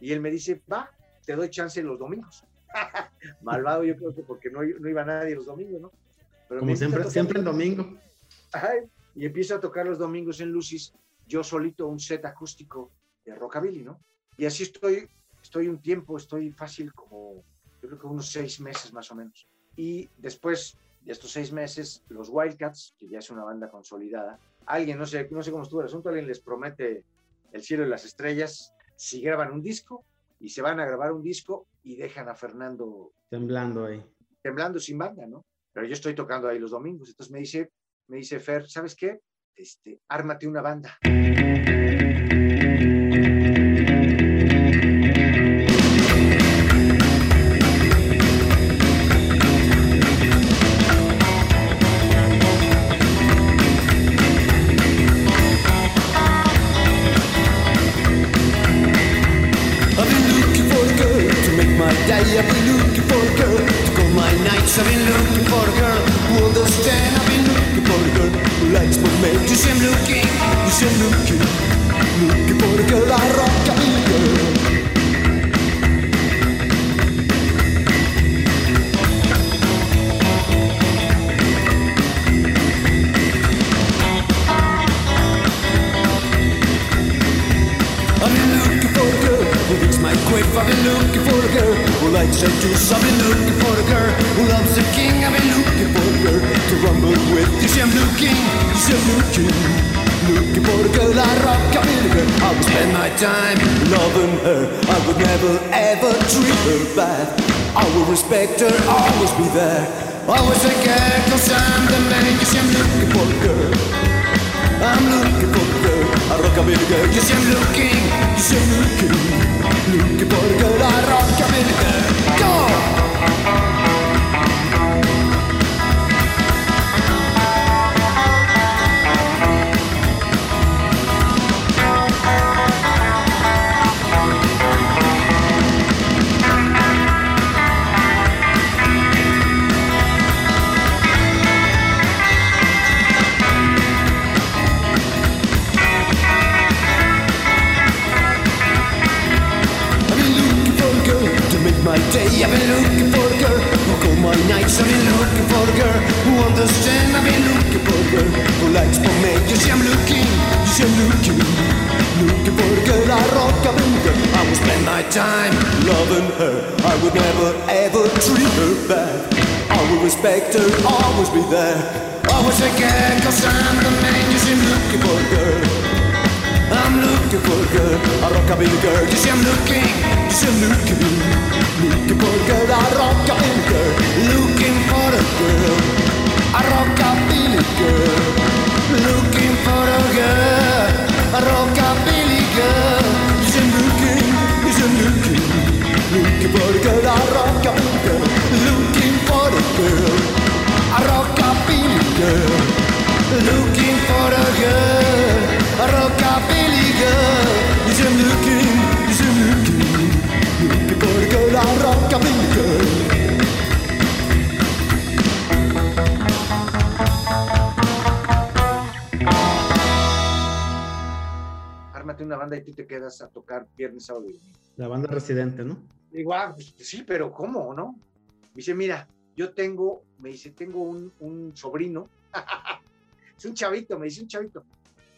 Y él me dice, va, te doy chance los domingos. (laughs) Malvado yo creo que porque no, no, iba nadie los domingos, ¿no? Pero Como siempre, siempre en domingo. y empiezo a tocar los domingos en Lucis, yo solito un set acústico de rockabilly, ¿no? Y así estoy, estoy un tiempo, estoy fácil como, yo creo que unos seis meses más o menos. Y después de estos seis meses, los Wildcats, que ya es una banda consolidada, alguien, no sé, no sé cómo estuvo el asunto, alguien les promete el cielo y las estrellas, si graban un disco y se van a grabar un disco y dejan a Fernando temblando ahí. Temblando sin banda, ¿no? Pero yo estoy tocando ahí los domingos, entonces me dice, me dice Fer, ¿sabes qué? Este, ármate una banda. Likes to. I've looking for the girl who loves the king. I've been looking for the girl to rumble with. See, I'm looking, see, I'm looking, looking for the girl I rock. A girl. I would spend my time loving her. I would never ever treat her bad. I will respect her, always be there. Always take care, cause I'm the man. You see, I'm looking for the girl. I'm looking for the girl, a rockabilly see, I'm looking, see, I'm looking. Looking for a girl a Go! I've been looking for a girl who cold my nights. I've been looking for a girl who understands. I've been looking for a girl who likes for me. You see, I'm looking, you see, I'm looking, looking for a girl. I rock, I've girl. I will spend my time loving her. I would never ever treat her bad. I will respect her, always be there. Always again, cause I'm the man. You see, I'm looking for a girl. I'm looking for a girl, a rockabilly girl. You see, I'm looking, you see, I'm looking, looking for a girl, a rockabilly girl. Looking for a girl, a rockabilly girl. Looking for a girl, a rockabilly girl. You see, I'm looking, you see, I'm looking, looking for a girl, a rockabilly girl. Looking for a girl, a rockabilly girl. Looking for a girl, rockabilly girl. Yes, I'm looking, looking for a girl, a rockabilly girl. Ármate una banda y tú te quedas a tocar viernes, sábado y domingo. La banda residente, ¿no? Digo, ah, pues, sí, pero ¿cómo, no? Me dice, mira, yo tengo, me dice, tengo un, un sobrino, (laughs) es un chavito, me dice un chavito,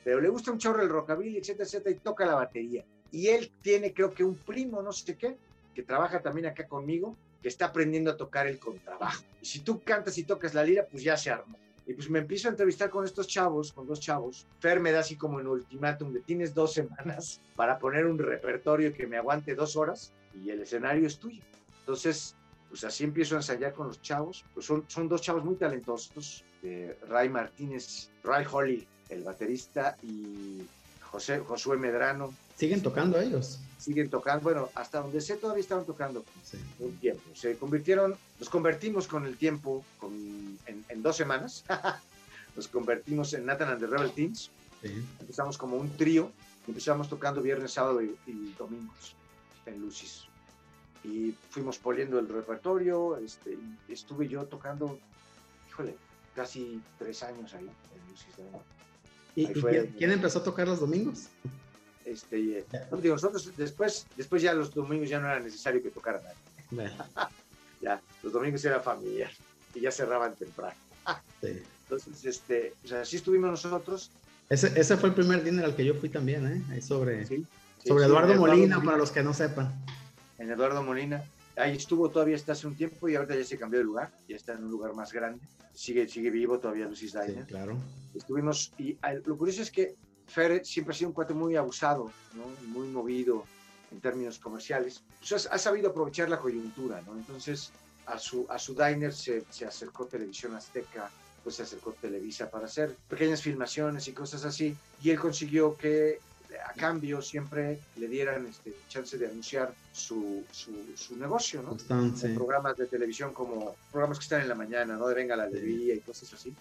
pero le gusta un chorro el rockabilly, etcétera, etcétera, y toca la batería. Y él tiene, creo que un primo, no sé qué, que trabaja también acá conmigo, que está aprendiendo a tocar el contrabajo. Y si tú cantas y tocas la lira, pues ya se armó. Y pues me empiezo a entrevistar con estos chavos, con dos chavos. Fer me da así como en ultimátum de tienes dos semanas para poner un repertorio que me aguante dos horas y el escenario es tuyo. Entonces, pues así empiezo a ensayar con los chavos. Pues son, son dos chavos muy talentosos. eh, Ray Martínez, Ray Holly, el baterista, y José, Josué Medrano. Siguen tocando ellos. Siguen tocando, bueno, hasta donde sé todavía estaban tocando Sí. un tiempo. Se convirtieron, nos convertimos con el tiempo, con, en, en dos semanas, (laughs) nos convertimos en Nathan and the Rebel Teens. sí. Empezamos como un trío, empezamos tocando viernes, sábado y, y domingos en Lucis. Y fuimos poliendo el repertorio, este, estuve yo tocando, híjole, casi tres años ahí en Lucis. ¿no? ¿Y, Ahí y fue- quién, quién empezó a tocar los domingos? Este, eh, no, digo, nosotros después, después ya los domingos ya no era necesario que tocara nadie. (laughs) Ya, los domingos era familiar y ya cerraban temprano. (laughs) sí. Entonces, este, o sea, así estuvimos nosotros. Ese, ese fue el primer dinner al que yo fui también, ¿eh? Ahí sobre, Sí, sí, sobre Eduardo Molina, para los que no sepan. En Eduardo Molina. Ahí estuvo todavía hasta hace un tiempo y ahorita ya se cambió de lugar. Ya está en un lugar más grande. Sigue, sigue vivo todavía Lucis Sí, Diner. claro. Estuvimos, y ah, lo curioso es que Fer siempre ha sido un cuate muy abusado, ¿no? muy movido en términos comerciales. Pues ha sabido aprovechar la coyuntura, ¿no? Entonces, a su, a su diner se, se acercó Televisión Azteca, pues se acercó Televisa para hacer pequeñas filmaciones y cosas así. Y él consiguió que a cambio siempre le dieran este, chance de anunciar su, su, su negocio, ¿no? En programas de televisión como programas que están en la mañana, ¿no? De Venga la Alegría y cosas así.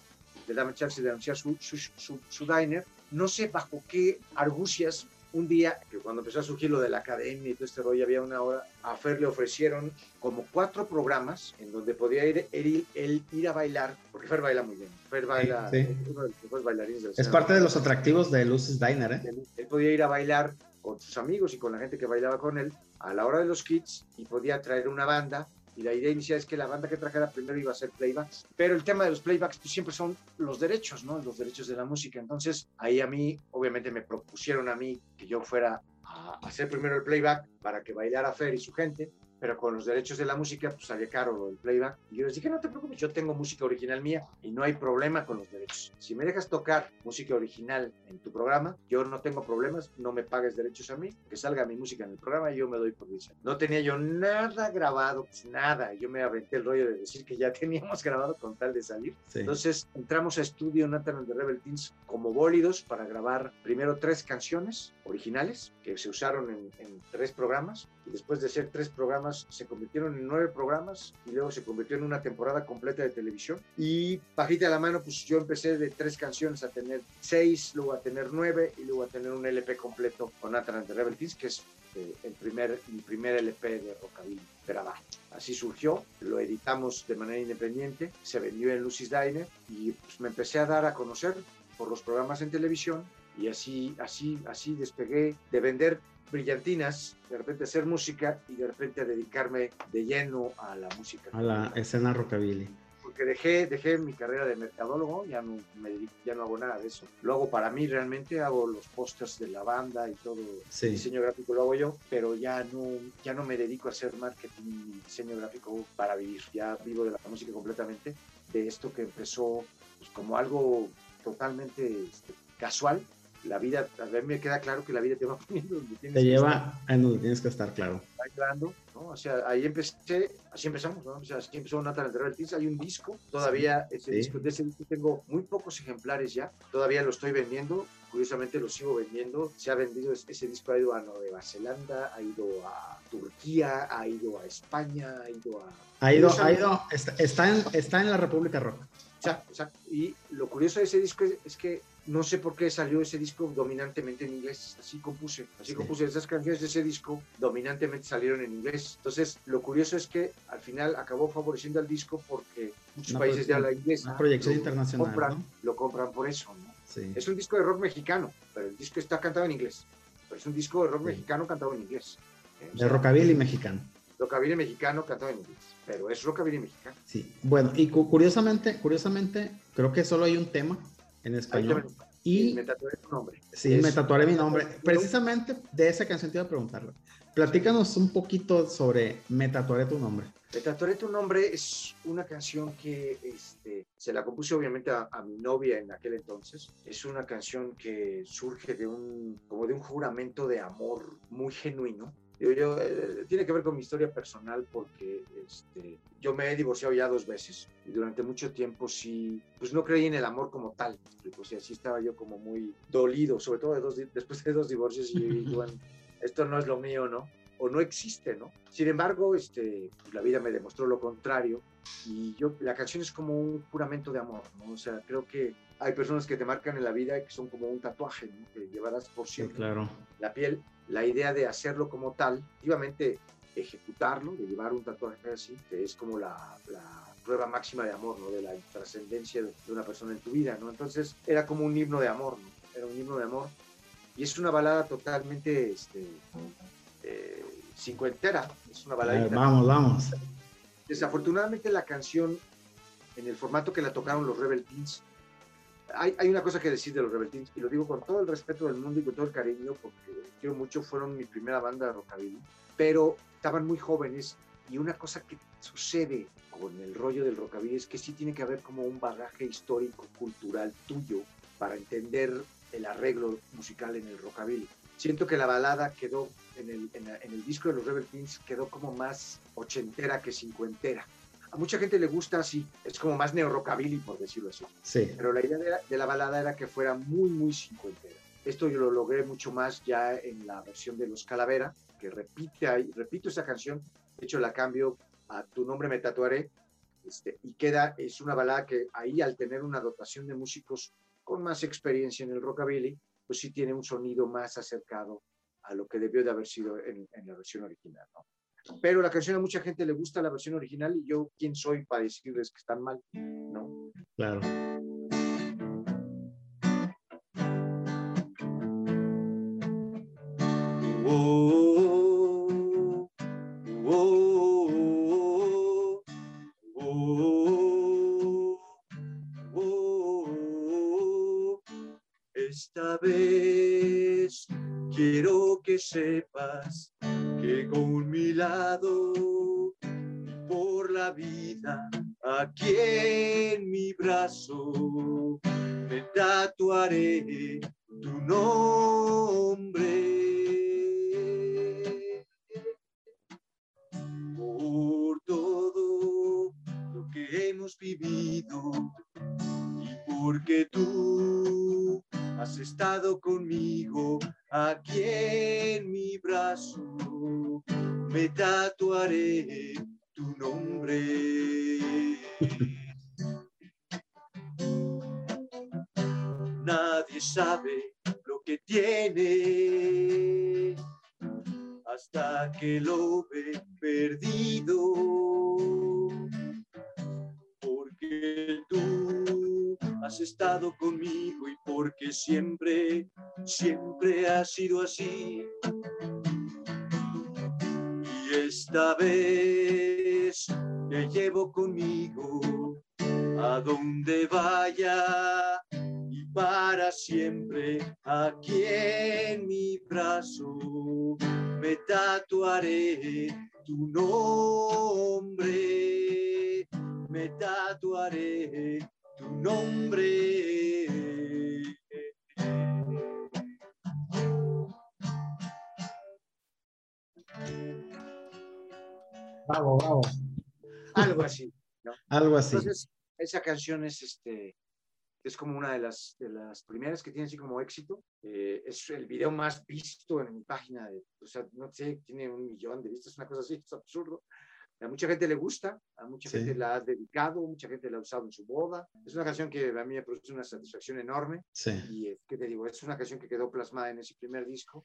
Le daban chance de anunciar su, su, su, su diner. No sé bajo qué argucias un día, que cuando empezó a surgir lo de la academia y todo este rollo, había una hora, a Fer le ofrecieron como cuatro programas en donde podía ir, él, él ir a bailar, porque Fer baila muy bien. Fer baila, sí. es uno de los mejores bailarines de la Es escena parte de los atractivos de Lucis Diner, ¿eh? él, él podía ir a bailar con sus amigos y con la gente que bailaba con él a la hora de los kits y podía traer una banda. Y la idea inicial es que la banda que trajera primero iba a ser playbacks. Pero el tema de los playbacks pues, siempre son los derechos, ¿no? Los derechos de la música. Entonces, ahí a mí, obviamente, me propusieron a mí que yo fuera a hacer primero el playback para que bailara Fer y su gente. Pero con los derechos de la música, pues salía caro el playback. Y yo les dije, no te preocupes, yo tengo música original mía y no hay problema con los derechos. Si me dejas tocar música original en tu programa, yo no tengo problemas, no me pagues derechos a mí, que salga mi música en el programa y yo me doy por dicha. No tenía yo nada grabado, pues nada. Yo me aventé el rollo de decir que ya (laughs) teníamos grabado con tal de salir. Sí. Entonces entramos a estudio Nathan and the Rebel Teens como bólidos para grabar primero tres canciones originales que se usaron en, en tres programas y después de ser tres programas se convirtieron en nueve programas y luego se convirtió en una temporada completa de televisión. Y bajita la mano, pues yo empecé de tres canciones a tener seis, luego a tener nueve y luego a tener un LP completo con Nathan the Rebel Teens, que es eh, el primer, mi primer LP de Rockabilly grabado. Así surgió, lo editamos de manera independiente, se vendió en Lucy's Diner y pues, me empecé a dar a conocer por los programas en televisión y así, así, así despegué de vender brillantinas, de repente hacer música y de repente dedicarme de lleno a la música. A la escena rockabilly. porque dejé, dejé mi carrera de mercadólogo, ya no, me dedico- ya no hago nada de eso. Lo hago para mí realmente, hago los pósters de la banda y todo. Sí. Diseño gráfico lo hago yo, pero ya no, ya no me dedico a hacer marketing y diseño gráfico para vivir. Ya vivo de la música completamente, de esto que empezó pues, como algo totalmente este, casual. La vida, a mí me queda claro que la vida te va (laughs) poniendo donde tienes Te que estar lleva a donde tienes que estar, claro. bailando, ¿no? O sea, ahí empecé, así empezamos, ¿no? O sea, así empezó Nathan. Hay un disco, todavía ese sí. disco, de ese disco tengo muy pocos ejemplares ya, todavía lo estoy vendiendo, curiosamente lo sigo vendiendo. Se ha vendido, ese disco ha ido a Nueva Zelanda, ha ido a Turquía, ha ido a España, ha ido a... Ha ido, ha ido, está, está en, está en la República Rock. Exacto, exacto. Y lo curioso de ese disco es, es que no sé por qué salió ese disco dominantemente en inglés. Así compuse, así Sí. compuse. Esas canciones de ese disco dominantemente salieron en inglés. Entonces, lo curioso es que al final acabó favoreciendo al disco porque muchos Una países de habla inglesa una proyección lo internacional, compran, ¿no? lo compran por eso. ¿no? Sí. Es un disco de rock mexicano, pero el disco está cantado en inglés. Pero es un disco de rock Sí. mexicano cantado en inglés. ¿eh? O De sea, rockabilly mexicano. Rockabilly mexicano cantado en inglés. Pero es rockabilly mexicano. Sí. Bueno, y cu- curiosamente, curiosamente, creo que solo hay un tema en español. te- Y me tatué tu nombre. sí, Es- me tatuaré mi nombre. Precisamente de esa canción te iba a preguntarlo. Platícanos un poquito sobre Me tatuaré tu nombre. Me tatuaré tu nombre es una canción que este, se la compuse obviamente a, a mi novia en aquel entonces. Es una canción que surge de un, como de un juramento de amor muy genuino. Digo, yo, eh, tiene que ver con mi historia personal porque este, yo me he divorciado ya dos veces y durante mucho tiempo sí, pues no creí en el amor como tal. O sea, sí estaba yo como muy dolido, sobre todo de dos después de dos divorcios y digo, bueno, esto no es lo mío, ¿no? o no existe, ¿no? Sin embargo, este, pues, la vida me demostró lo contrario y yo, la canción es como un juramento de amor, ¿no? O sea, creo que hay personas que te marcan en la vida que son como un tatuaje, ¿no? Que llevarás por Sí, siempre claro. la piel, la idea de hacerlo como tal, efectivamente ejecutarlo, de llevar un tatuaje así, que es como la, la prueba máxima de amor, ¿no? De la trascendencia de una persona en tu vida, ¿no? Entonces era como un himno de amor, ¿no? Era un himno de amor. Y es una balada totalmente, este, eh, cincuentera, es una A ver, baladita. vamos, vamos. Desafortunadamente la canción, en el formato que la tocaron los Rebel Teens, hay, hay una cosa que decir de los Rebel Teens, y lo digo con todo el respeto del mundo y con todo el cariño, porque quiero mucho, fueron mi primera banda de rockabilly, pero estaban muy jóvenes, y una cosa que sucede con el rollo del rockabilly es que sí tiene que haber como un bagaje histórico, cultural tuyo, para entender el arreglo musical en el rockabilly. Siento que la balada quedó en el, en en el disco de los Rebel Teens, quedó como más ochentera que cincuentera. A mucha gente le gusta así, es como más neo-rockabilly, por decirlo así. Sí. Pero la idea de la, de la balada era que fuera muy, muy cincuentera. Esto yo lo logré mucho más ya en la versión de Los Calavera, que repite ahí, repito esa canción, de hecho la cambio a Tu nombre me tatuaré, este, y queda, es una balada que ahí al tener una dotación de músicos con más experiencia en el rockabilly, pues sí tiene un sonido más acercado a lo que debió de haber sido en, en la versión original, ¿no? Pero la canción a mucha gente le gusta la versión original y yo, ¿quién soy para decirles que están mal? ¿No? Claro. Sido así. Y esta vez te llevo conmigo a donde vaya y para siempre aquí en mi brazo me tatuaré tu nombre, me tatuaré tu nombre. Bravo, bravo. Algo así. Algo así. Entonces, esa canción es este es como una de las, de las primeras que tiene así como éxito. Eh, es el video más visto en mi página. De, o sea, no sé, tiene un millón de vistas, una cosa así, es absurdo. A mucha gente le gusta, a mucha Sí. gente la ha dedicado, mucha gente la ha usado en su boda. Es una canción que a mí me produce una satisfacción enorme. Sí. Y, eh, ¿qué te digo? Es una canción que quedó plasmada en ese primer disco.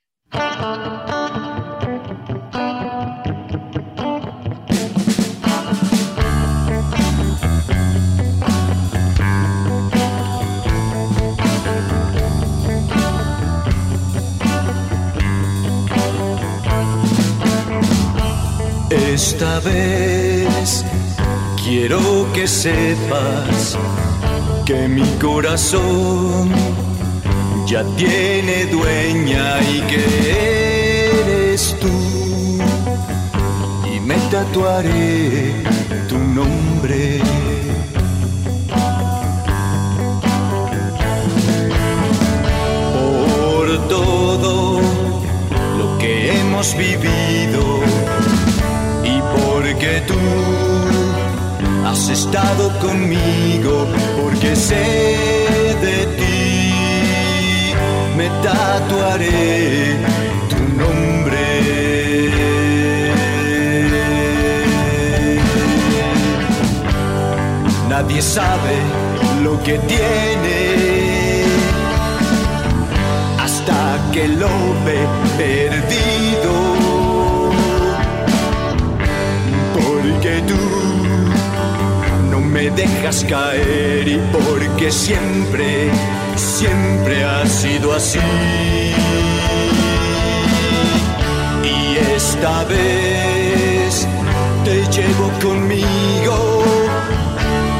Esta vez quiero que sepas que mi corazón ya tiene dueña y que eres tú. Y me tatuaré tu nombre. Por todo lo que hemos vivido porque tú has estado conmigo, porque sé de ti, me tatuaré tu nombre. Nadie sabe lo que tiene hasta que lo ve perdido dejas caer y porque siempre, siempre has sido así. Y esta vez te llevo conmigo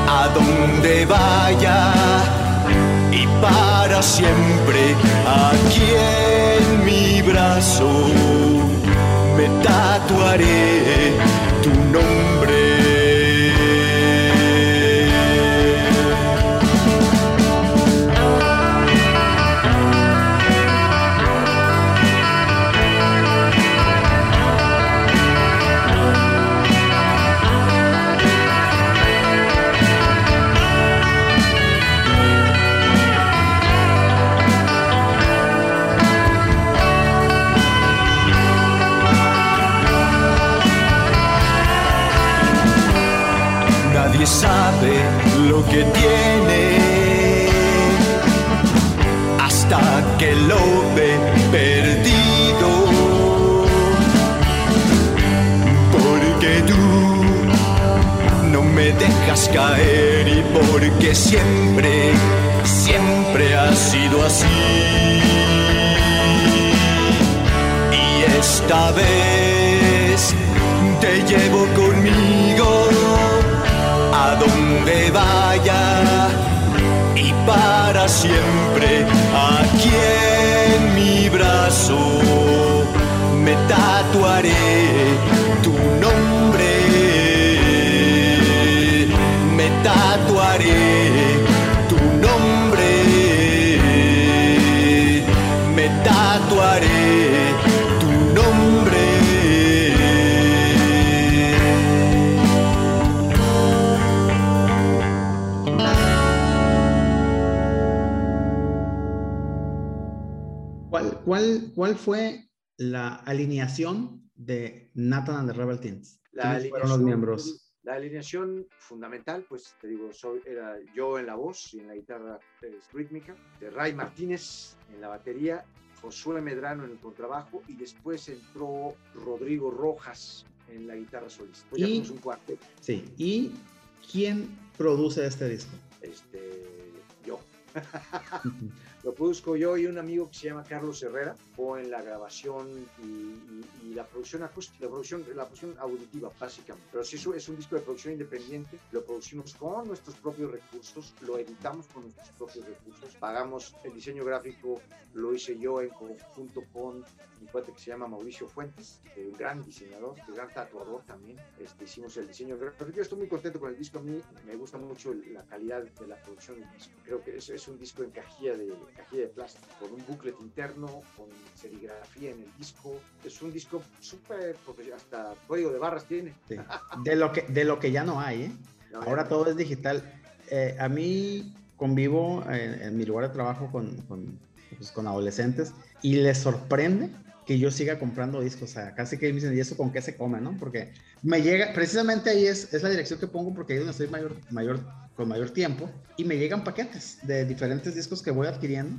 a donde vaya y para siempre aquí en mi brazo me tatuaré tu nombre. Sabe lo que tiene hasta que lo ve perdido. Porque tú no me dejas caer y porque siempre, siempre has sido así. Y esta vez te llevo a donde vaya y para siempre aquí en mi brazo me tatuaré tu nombre. Me tatuaré ¿Cuál, cuál, fue la alineación de Nathan and the Rebel Teens? La ¿Quiénes fueron los miembros? La alineación fundamental, pues te digo, soy, era yo en la voz y en la guitarra eh, rítmica, de Ray Martínez en la batería, Josué Medrano en el contrabajo y después entró Rodrigo Rojas en la guitarra solista. Pues ya Y- fuimos un cuarteto. Sí. ¿Y quién produce este disco? Este, yo. Lo produzco yo y un amigo que se llama Carlos Herrera, o en la grabación y, y- y la producción acústica, la producción, la producción auditiva, básicamente. Pero si eso es un disco de producción independiente, lo producimos con nuestros propios recursos, lo editamos con nuestros propios recursos, pagamos el diseño gráfico, lo hice yo en conjunto con mi cuate que se llama Mauricio Fuentes, un gran diseñador, un gran tatuador también. Este, hicimos el diseño gráfico. Yo estoy muy contento con el disco. A mí me gusta mucho la calidad de la producción del disco. Creo que es, es un disco en cajilla de, cajilla de plástico, con un booklet interno, con serigrafía en el disco. Es un disco súper profesional, hasta código de barras tiene. Sí. De, lo que, de lo que ya no hay, ¿eh? No, Ahora ya- todo es digital. Eh, a mí convivo en, en mi lugar de trabajo con, con, pues, con adolescentes y les sorprende que yo siga comprando discos. O sea, casi que me dicen, ¿y eso con qué se come, no? Porque me llega, precisamente ahí es, es la dirección que pongo porque ahí es donde estoy mayor, mayor, con mayor tiempo y me llegan paquetes de diferentes discos que voy adquiriendo.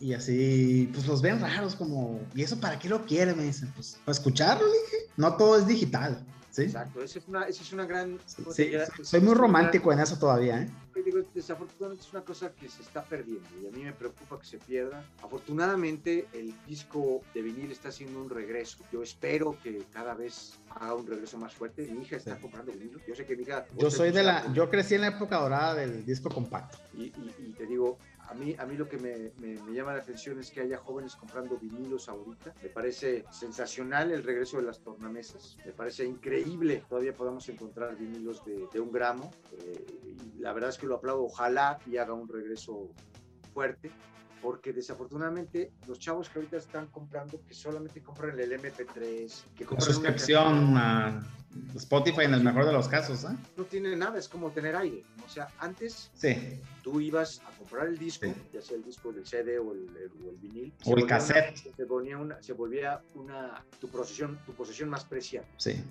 Y así, pues los ven raros, como, ¿y eso para qué lo quiere? Me dicen, pues, para escucharlo, dije. No todo es digital, ¿sí? Exacto, esa es una, esa es una gran... ¿cómo Sí, te dirá? soy muy romántico en eso todavía, ¿eh? digo, desafortunadamente es una cosa que se está perdiendo y a mí me preocupa que se pierda. Afortunadamente el disco de vinil está haciendo un regreso. Yo espero que cada vez haga un regreso más fuerte. Mi hija está Sí. comprando vinilo. Yo sé que mi hija... Yo soy de la, yo crecí en la época dorada del disco compacto. Y, y- y te digo, a mí, a mí lo que me, me- llama la atención es que haya jóvenes comprando vinilos ahorita. Me parece sensacional el regreso de las tornamesas. Me parece increíble. Todavía podamos encontrar vinilos de, de un gramo. eh, la verdad es que lo aplaudo. Ojalá y haga un regreso fuerte. Porque desafortunadamente los chavos que ahorita están comprando, que solamente compran el MP3, que La compran una suscripción a Spotify en el mejor de los casos, ¿eh? no tiene nada, es como tener aire. O sea, antes Sí. tú ibas a comprar el disco, Sí. ya sea el disco del CD o el, el- o el vinil, O el volvía cassette. una- se, ponía una, se volvía una, tu, posesión, tu posesión más preciada. Sí.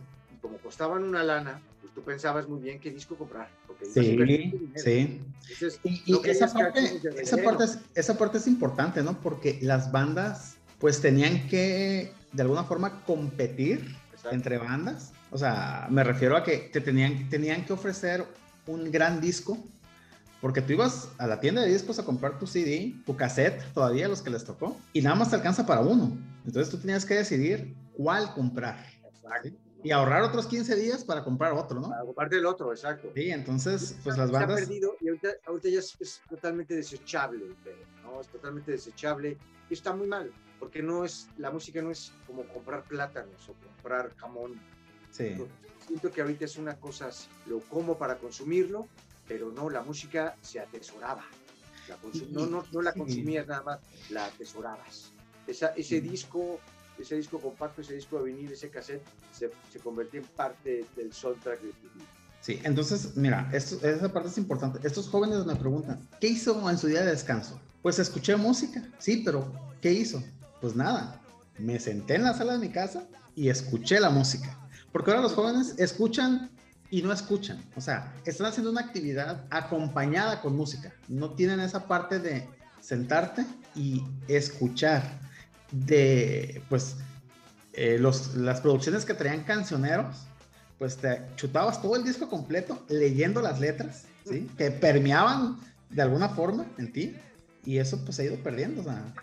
Como costaban una lana, pues tú pensabas muy bien qué disco comprar. Sí, sí. Entonces, Y, y no esa, parte, esa, parte es, esa parte es importante, ¿no? Porque las bandas, pues tenían que, de alguna forma, competir Exacto. entre bandas. O sea, me refiero a que te tenían, tenían que ofrecer un gran disco. Porque tú ibas a la tienda de discos a comprar tu CD, tu cassette, todavía los que les tocó, y nada más te alcanza para uno. Entonces tú tenías que decidir cuál comprar. Exacto. Y ahorrar otros 15 días para comprar otro, ¿no? Para comparte el otro, exacto. Sí, entonces, pues las se ha bandas... perdido y ahorita, ahorita ya es, es totalmente desechable, ¿no? Es totalmente desechable y está muy mal, porque no es, la música no es como comprar plátanos o comprar jamón. Sí, Siento que ahorita es una cosa así, lo como para consumirlo, pero no, la música se atesoraba. La consu- Y- no, no, no la consumías nada más, la atesorabas. Esa, ese Mm. disco, ese disco compacto, ese disco de vinil, ese cassette, se, se convertía en parte del soundtrack de tu vida. sí. Entonces, mira, esto, esa parte es importante. Estos jóvenes me preguntan, ¿qué hizo en su día de descanso? Pues escuché música, sí, pero ¿qué hizo? Pues nada, me senté en la sala de mi casa y escuché la música. Porque ahora los jóvenes escuchan y no escuchan. O sea, están haciendo una actividad acompañada con música. No tienen esa parte de sentarte y escuchar de, pues, eh, los, las producciones que traían cancioneros, pues te chutabas todo el disco completo leyendo las letras, ¿sí? Que permeaban de alguna forma en ti y eso pues se ha ido perdiendo. O sea,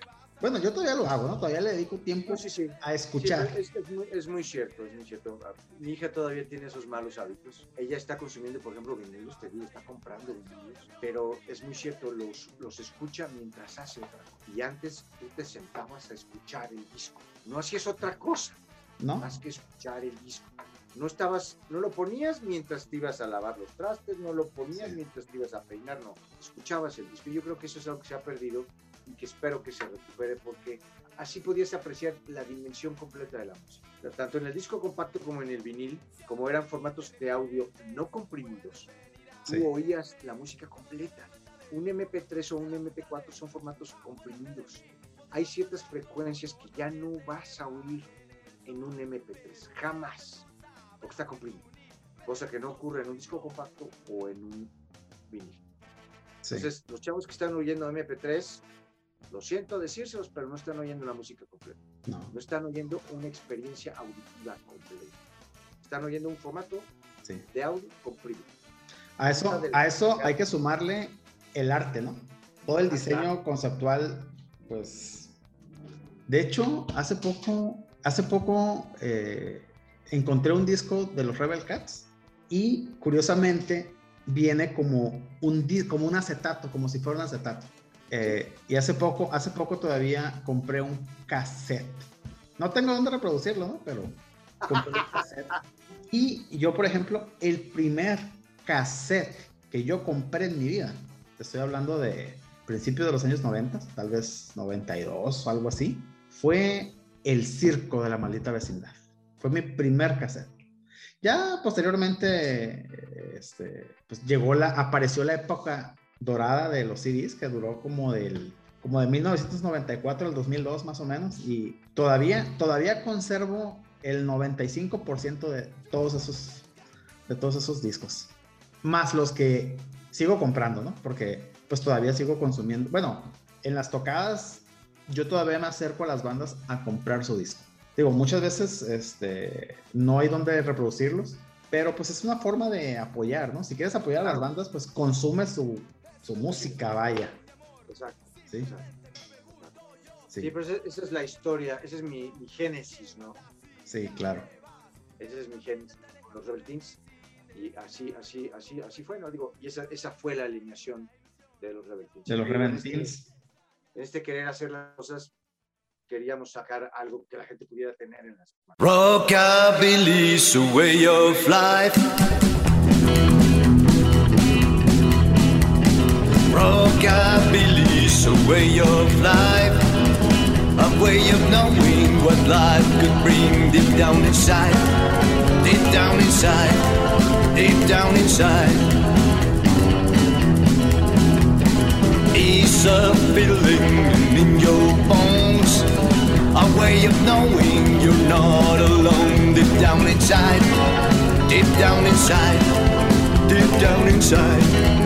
bueno, yo todavía lo hago, ¿no? Todavía le dedico tiempo No, sí, sí. a escuchar. Es, es muy, es muy cierto, es muy cierto. Mi hija todavía tiene esos malos hábitos. Ella está consumiendo, por ejemplo, vinilos, te digo, está comprando vinilos, pero es muy cierto, los, los escucha mientras hace otra cosa. Y antes tú te sentabas a escuchar el disco. No hacías otra cosa ¿no? más que escuchar el disco. No estabas, no lo ponías mientras te ibas a lavar los trastes, no lo ponías Sí. mientras te ibas a peinar, no. Escuchabas el disco. Y yo creo que eso es algo que se ha perdido y que espero que se recupere porque así podías apreciar la dimensión completa de la música. Tanto en el disco compacto como en el vinil, como eran formatos de audio no comprimidos, Sí. tú oías la música completa. Un MP3 o un MP4 son formatos comprimidos. Hay ciertas frecuencias que ya no vas a oír en un MP3, jamás, porque está comprimido. Cosa que no ocurre en un disco compacto o en un vinil. Sí. Entonces, los chavos que están oyendo MP3, lo siento decírselos, pero no están oyendo la música completa. No. No están oyendo una experiencia auditiva completa. Están oyendo un formato Sí. de audio comprimido. A eso, a eso hay que sumarle el arte, ¿no? todo el diseño conceptual, pues, de hecho, hace poco, hace poco eh, encontré un disco de los Rebel Cats y curiosamente viene como un, como un acetato, como si fuera un acetato. Eh, y hace poco, hace poco todavía compré un cassette. No tengo dónde reproducirlo, ¿no? Pero compré un cassette. Y yo, por ejemplo, el primer cassette que yo compré en mi vida, te estoy hablando de principios de los años 90, tal vez 92 o algo así, fue El Circo de la Maldita Vecindad. Fue mi primer cassette. Ya posteriormente, este, pues llegó la, apareció la época dorada de los CDs, que duró como del como de 1994 al 2002 más o menos, y todavía, todavía conservo el 95% de todos esos, de todos esos discos, más los que sigo comprando, ¿no? Porque pues todavía sigo consumiendo, bueno, en las tocadas yo todavía me acerco a las bandas a comprar su disco. Digo, muchas veces este, no hay donde reproducirlos, pero pues es una forma de apoyar, ¿no? Si quieres apoyar a las bandas, pues consume su, su música, vaya. Exacto. Sí. exacto. Sí, sí pero esa, es la historia, esa es mi, mi, génesis, ¿no? Sí, claro. Esa es mi génesis, los Rebel Teens. Y así, así, así, así fue, ¿no? Digo, y esa, esa fue la alineación de los Rebel Teens. De los Rebel En este, Teens. en este querer hacer las cosas, queríamos sacar algo que la gente pudiera tener en las manos. Rockabilly's a way of life. Rockabilly's a way of life. A way of knowing what life could bring deep down inside. Deep down inside. Deep down inside. It's a feeling in your bones. A way of knowing you're not alone. Deep down inside. Deep down inside. Deep down inside.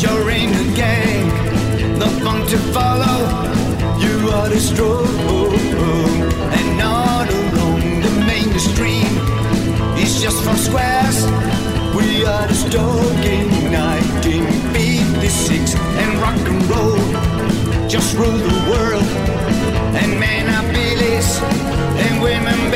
You're in a gang, the funk to follow. You are the strong and not alone. The mainstream is just for squares. We are the stock in 1956 and rock and roll just rule the world. And men are billies and women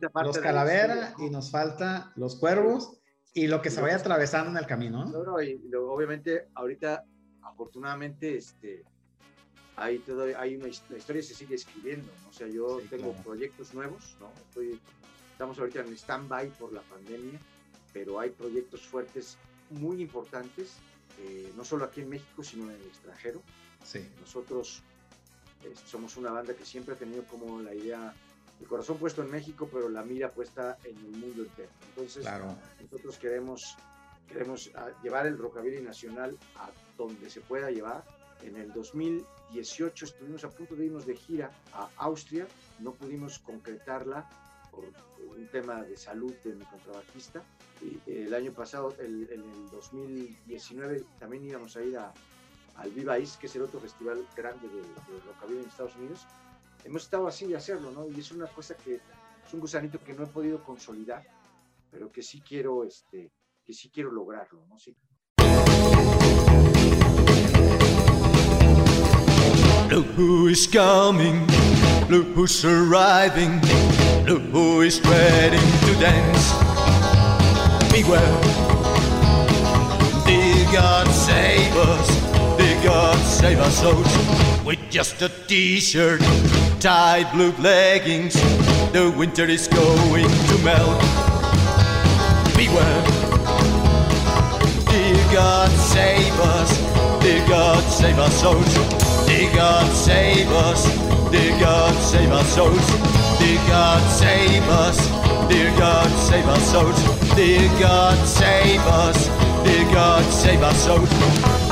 los de la calavera historia, ¿no? y nos falta los cuervos y lo que se vaya atravesando en el camino, ¿no? Y luego, obviamente ahorita afortunadamente este hay todo hay una la historia se sigue escribiendo ¿no? o sea yo Sí, tengo claro. proyectos nuevos no Estoy- estamos ahorita en stand-by por la pandemia pero hay proyectos fuertes muy importantes eh, no solo aquí en México sino en el extranjero Sí, nosotros eh, somos una banda que siempre ha tenido como la idea el corazón puesto en México pero la mira puesta en el mundo entero entonces claro. nosotros queremos, queremos ah, llevar el rockabilly nacional a donde se pueda llevar. En el 2018 estuvimos a punto de irnos de gira a Austria, no pudimos concretarla por un tema de salud de mi contrabajista. Y el año pasado, el, en el 2019, también íbamos a ir a, al Viva East, que es el otro festival grande de, de rockabilly en Estados Unidos. Hemos estado así de hacerlo, ¿no? Y es una cosa que es un gusanito que no he podido consolidar, pero que sí quiero, este, que sí quiero lograrlo, ¿no? Sí. Look who is coming, look who's arriving, look who is ready to dance. Beware, dear God save us, dear God save us souls. With just a t-shirt, tight blue leggings, the winter is going to melt. Beware, dear God save us, dear God save our souls. Dear God save us, dear God save our souls. Dear God save us, dear God save our souls. Dear God save us, dear God save our souls.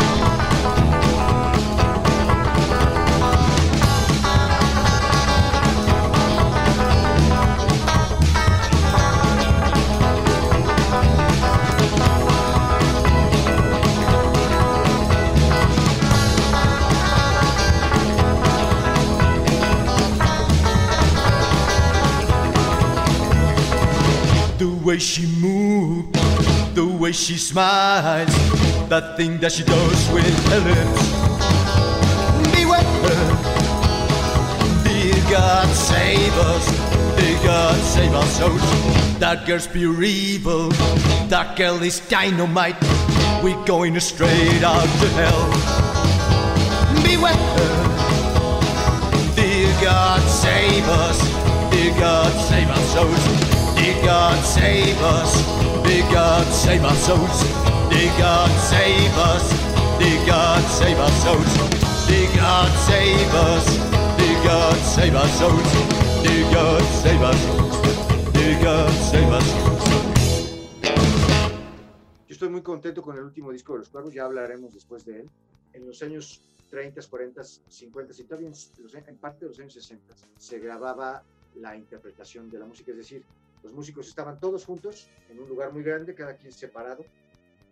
Way she moves, the way she smiles, that thing that she does with her lips. Beware, dear God save us, dear God save our souls. That girl's pure evil, that girl is dynamite. We're going straight out to hell. Beware, dear God save us, dear God save our souls. God. Yo estoy muy contento con el último disco de Los Cuervos, ya hablaremos después de él. En los años 30, 40, 50 y todavía en, en parte los años 60 se grababa la interpretación de la música, es decir, los músicos estaban todos juntos en un lugar muy grande, cada quien separado,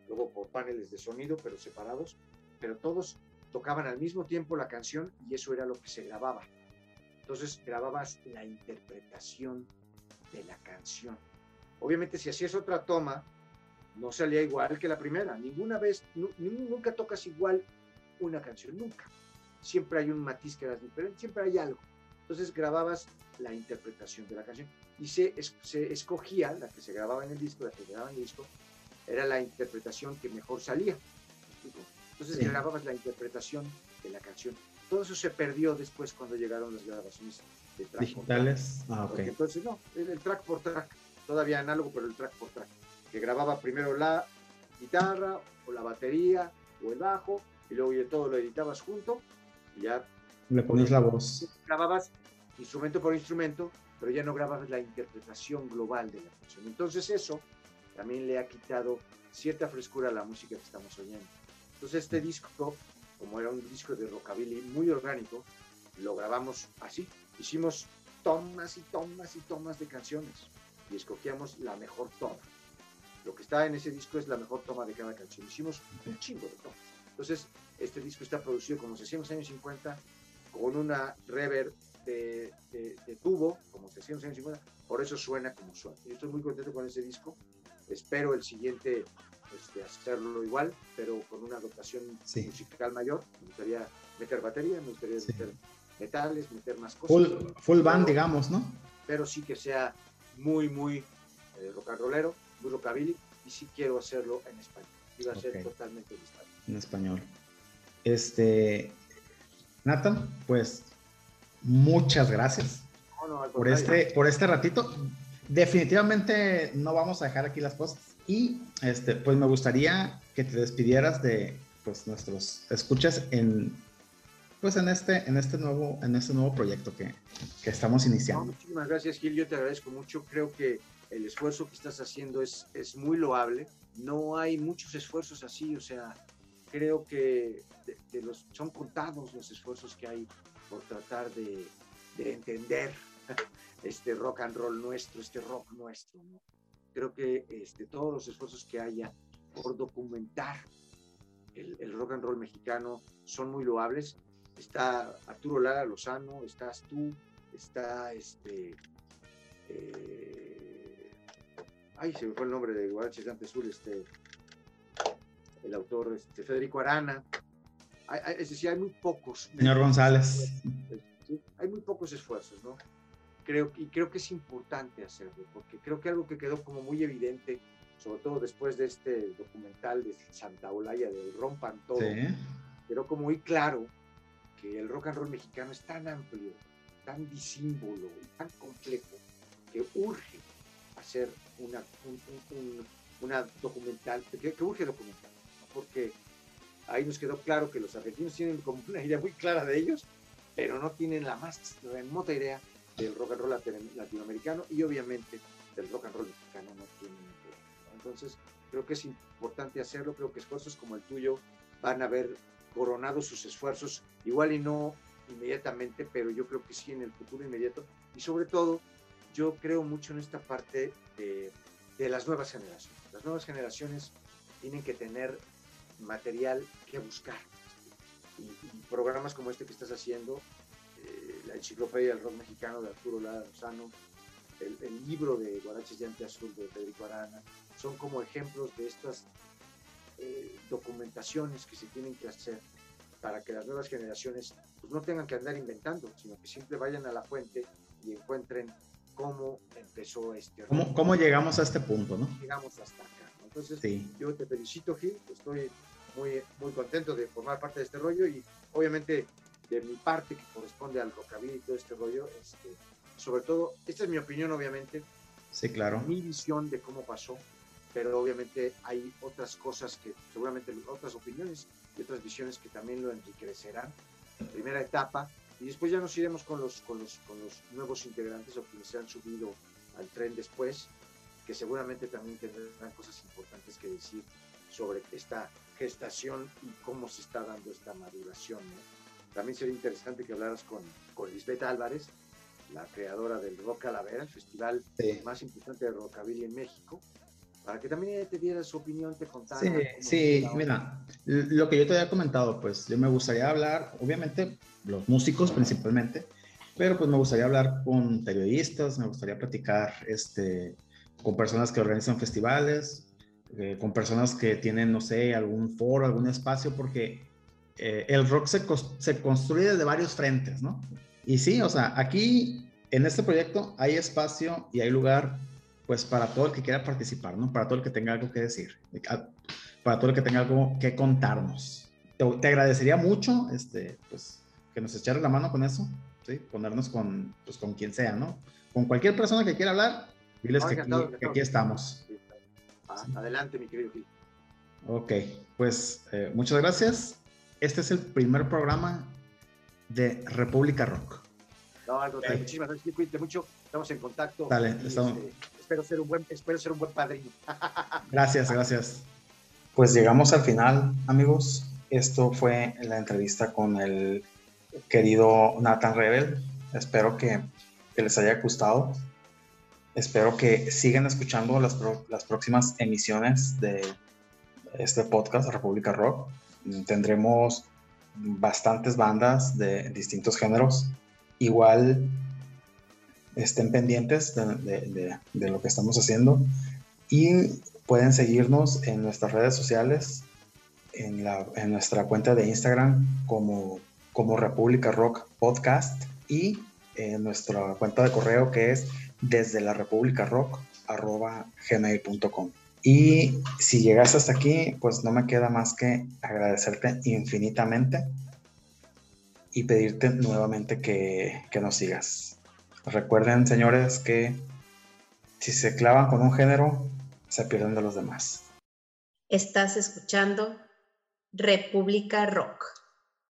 luego por paneles de sonido, pero separados, pero todos tocaban al mismo tiempo la canción y eso era lo que se grababa. Entonces grababas la interpretación de la canción. Obviamente si hacías otra toma, no salía igual que la primera. Ninguna vez, nu- nu- nunca tocas igual una canción, nunca. Siempre hay un matiz que era diferente, siempre hay algo. Entonces grababas la interpretación de la canción y se, es- se escogía, la que se grababa en el disco, la que grababa en el disco, era la interpretación que mejor salía. Entonces Sí. grababas la interpretación de la canción. Todo eso se perdió después cuando llegaron las grabaciones de track por track. Digitales. Ah, ok. Porque entonces no, el, el track por track, todavía análogo, pero el track por track, que grababa primero la guitarra o la batería o el bajo y luego ya todo lo editabas junto y ya Le pones la voz. grababas instrumento por instrumento, pero ya no grababas la interpretación global de la canción. Entonces eso también le ha quitado cierta frescura a la música que estamos oyendo. Entonces este disco, como era un disco de rockabilly muy orgánico, lo grabamos así. Hicimos tomas y tomas y tomas de canciones y escogíamos la mejor toma. Lo que está en ese disco es la mejor toma de cada canción. Hicimos un chingo de tomas. Entonces, este disco está producido como se hacía en los años 50, con una reverb de, de- de tubo, como se hacía en los años 50. Por eso suena como suena. Yo estoy muy contento con ese disco. Espero el siguiente este, hacerlo igual, pero con una dotación Sí. musical mayor. Me gustaría meter batería, me gustaría Sí. meter metales, meter más cosas. Full, full band, digamos, ¿no? pero sí que sea muy, muy eh, rock and rollero, muy rockabilly, y sí quiero hacerlo en español. Iba a ser totalmente en español. En español. Este. Nathan, pues muchas gracias No, no, al por este, por este ratito. Definitivamente no vamos a dejar aquí las cosas. Y este, pues me gustaría que te despidieras de pues, nuestros escuchas en pues en este, en este nuevo, en este nuevo proyecto que, que estamos No, iniciando. muchísimas gracias, Gil. Yo te agradezco mucho. Creo que el esfuerzo que estás haciendo es, es muy loable. No hay muchos esfuerzos así, o sea, creo que son contados los esfuerzos que hay por tratar de, de entender (laughs) este rock and roll nuestro, este rock nuestro. Creo que este, todos los esfuerzos que haya por documentar el, rock and roll mexicano son muy loables. Está Arturo Lara Lozano, estás tú, está este. Eh, ay, se me fue el nombre de Guaraches de Sur, este. El autor este, Federico Arana. Hay, hay, es decir, hay muy pocos. Señor González. ¿sí? Hay muy pocos esfuerzos, ¿no? Creo, y creo que es importante hacerlo, porque creo que algo que quedó como muy evidente sobre todo después de este documental de Santa Olaya de Rompan Todo, sí. quedó como muy claro que el rock and roll mexicano es tan amplio, tan disímbolo y tan complejo que urge hacer una, un, un, una documental, que, que, urge documentar, porque ahí nos quedó claro que los argentinos tienen como una idea muy clara de ellos, pero no tienen la más remota idea del rock and roll latinoamericano y obviamente del rock and roll mexicano no tienen entonces, creo que es importante hacerlo. Creo que esfuerzos como el tuyo van a haber coronado sus esfuerzos, igual y no inmediatamente, pero yo creo que sí en el futuro inmediato. Y sobre todo, yo creo mucho en esta parte de, de las nuevas generaciones. Las nuevas generaciones tienen que tener material que buscar. Y, y programas como este que estás haciendo, eh, la enciclopedia del rock mexicano de Arturo Lara Lozano, el, el, libro de Guaraches Llante Azul de Federico Arana, son como ejemplos de estas eh, documentaciones que se tienen que hacer para que las nuevas generaciones pues, no tengan que andar inventando, sino que siempre vayan a la fuente y encuentren cómo empezó este ¿Cómo, ¿Cómo, llegamos a este punto, no? Llegamos hasta acá. ¿no? Entonces, sí. yo te felicito, Gil, estoy muy, muy contento de formar parte de este rollo y obviamente de mi parte que corresponde al rockabilly y todo este rollo, este, sobre todo, esta es mi opinión, obviamente. Sí, claro. Mi visión de cómo pasó, pero obviamente hay otras cosas que, seguramente otras opiniones y otras visiones que también lo enriquecerán. Primera etapa, y después ya nos iremos con los, con los, con los nuevos integrantes o quienes se han subido al tren después, que seguramente también tendrán cosas importantes que decir sobre esta gestación y cómo se está dando esta maduración. ¿no? También sería interesante que hablaras con, con Lisbeth Álvarez, la creadora del Rock Calavera, el festival sí. más importante de rockabilly en México, para que también te diera su opinión, te contara. Sí, sí, mira, lo que yo te había comentado, pues yo me gustaría hablar, obviamente, los músicos principalmente, pero pues me gustaría hablar con periodistas, me gustaría platicar este, con personas que organizan festivales, eh, con personas que tienen, no sé, algún foro, algún espacio, porque eh, el rock se, se construye de varios frentes, ¿no? Y sí, o sea, aquí en este proyecto hay espacio y hay lugar pues para todo el que quiera participar, ¿no? Para todo el que tenga algo que decir, para todo el que tenga algo que contarnos. Te, te agradecería mucho, este, pues, que nos echaras la mano con eso, ¿sí? Ponernos con, pues, con quien sea, ¿no? Con cualquier persona que quiera hablar, diles no, que, aquí, que, aquí, estamos. Ah, adelante, mi querido Gil. Ok, pues eh, muchas gracias. Este es el primer programa de República Rock. No, algo, okay. muchísimas gracias, cuídate mucho, estamos en contacto. Dale, estamos. Este, espero, ser un buen, espero ser un buen padrino. (laughs) gracias, gracias. Pues llegamos al final, amigos. Esto fue la entrevista con el querido Nathan Rebel. Espero que, que les haya gustado. Espero que sigan escuchando las, próximas emisiones de este podcast, República Rock. Tendremos bastantes bandas de distintos géneros. Igual estén pendientes de, lo que estamos haciendo y pueden seguirnos en nuestras redes sociales, en nuestra cuenta de Instagram como, como República Rock Podcast y en nuestra cuenta de correo que es desde la República Rock arroba gmail.com. Y si llegas hasta aquí, pues no me queda más que agradecerte infinitamente y pedirte nuevamente que, que nos sigas. Recuerden, señores, que si se clavan con un género, se pierden de los demás. Estás escuchando República Rock.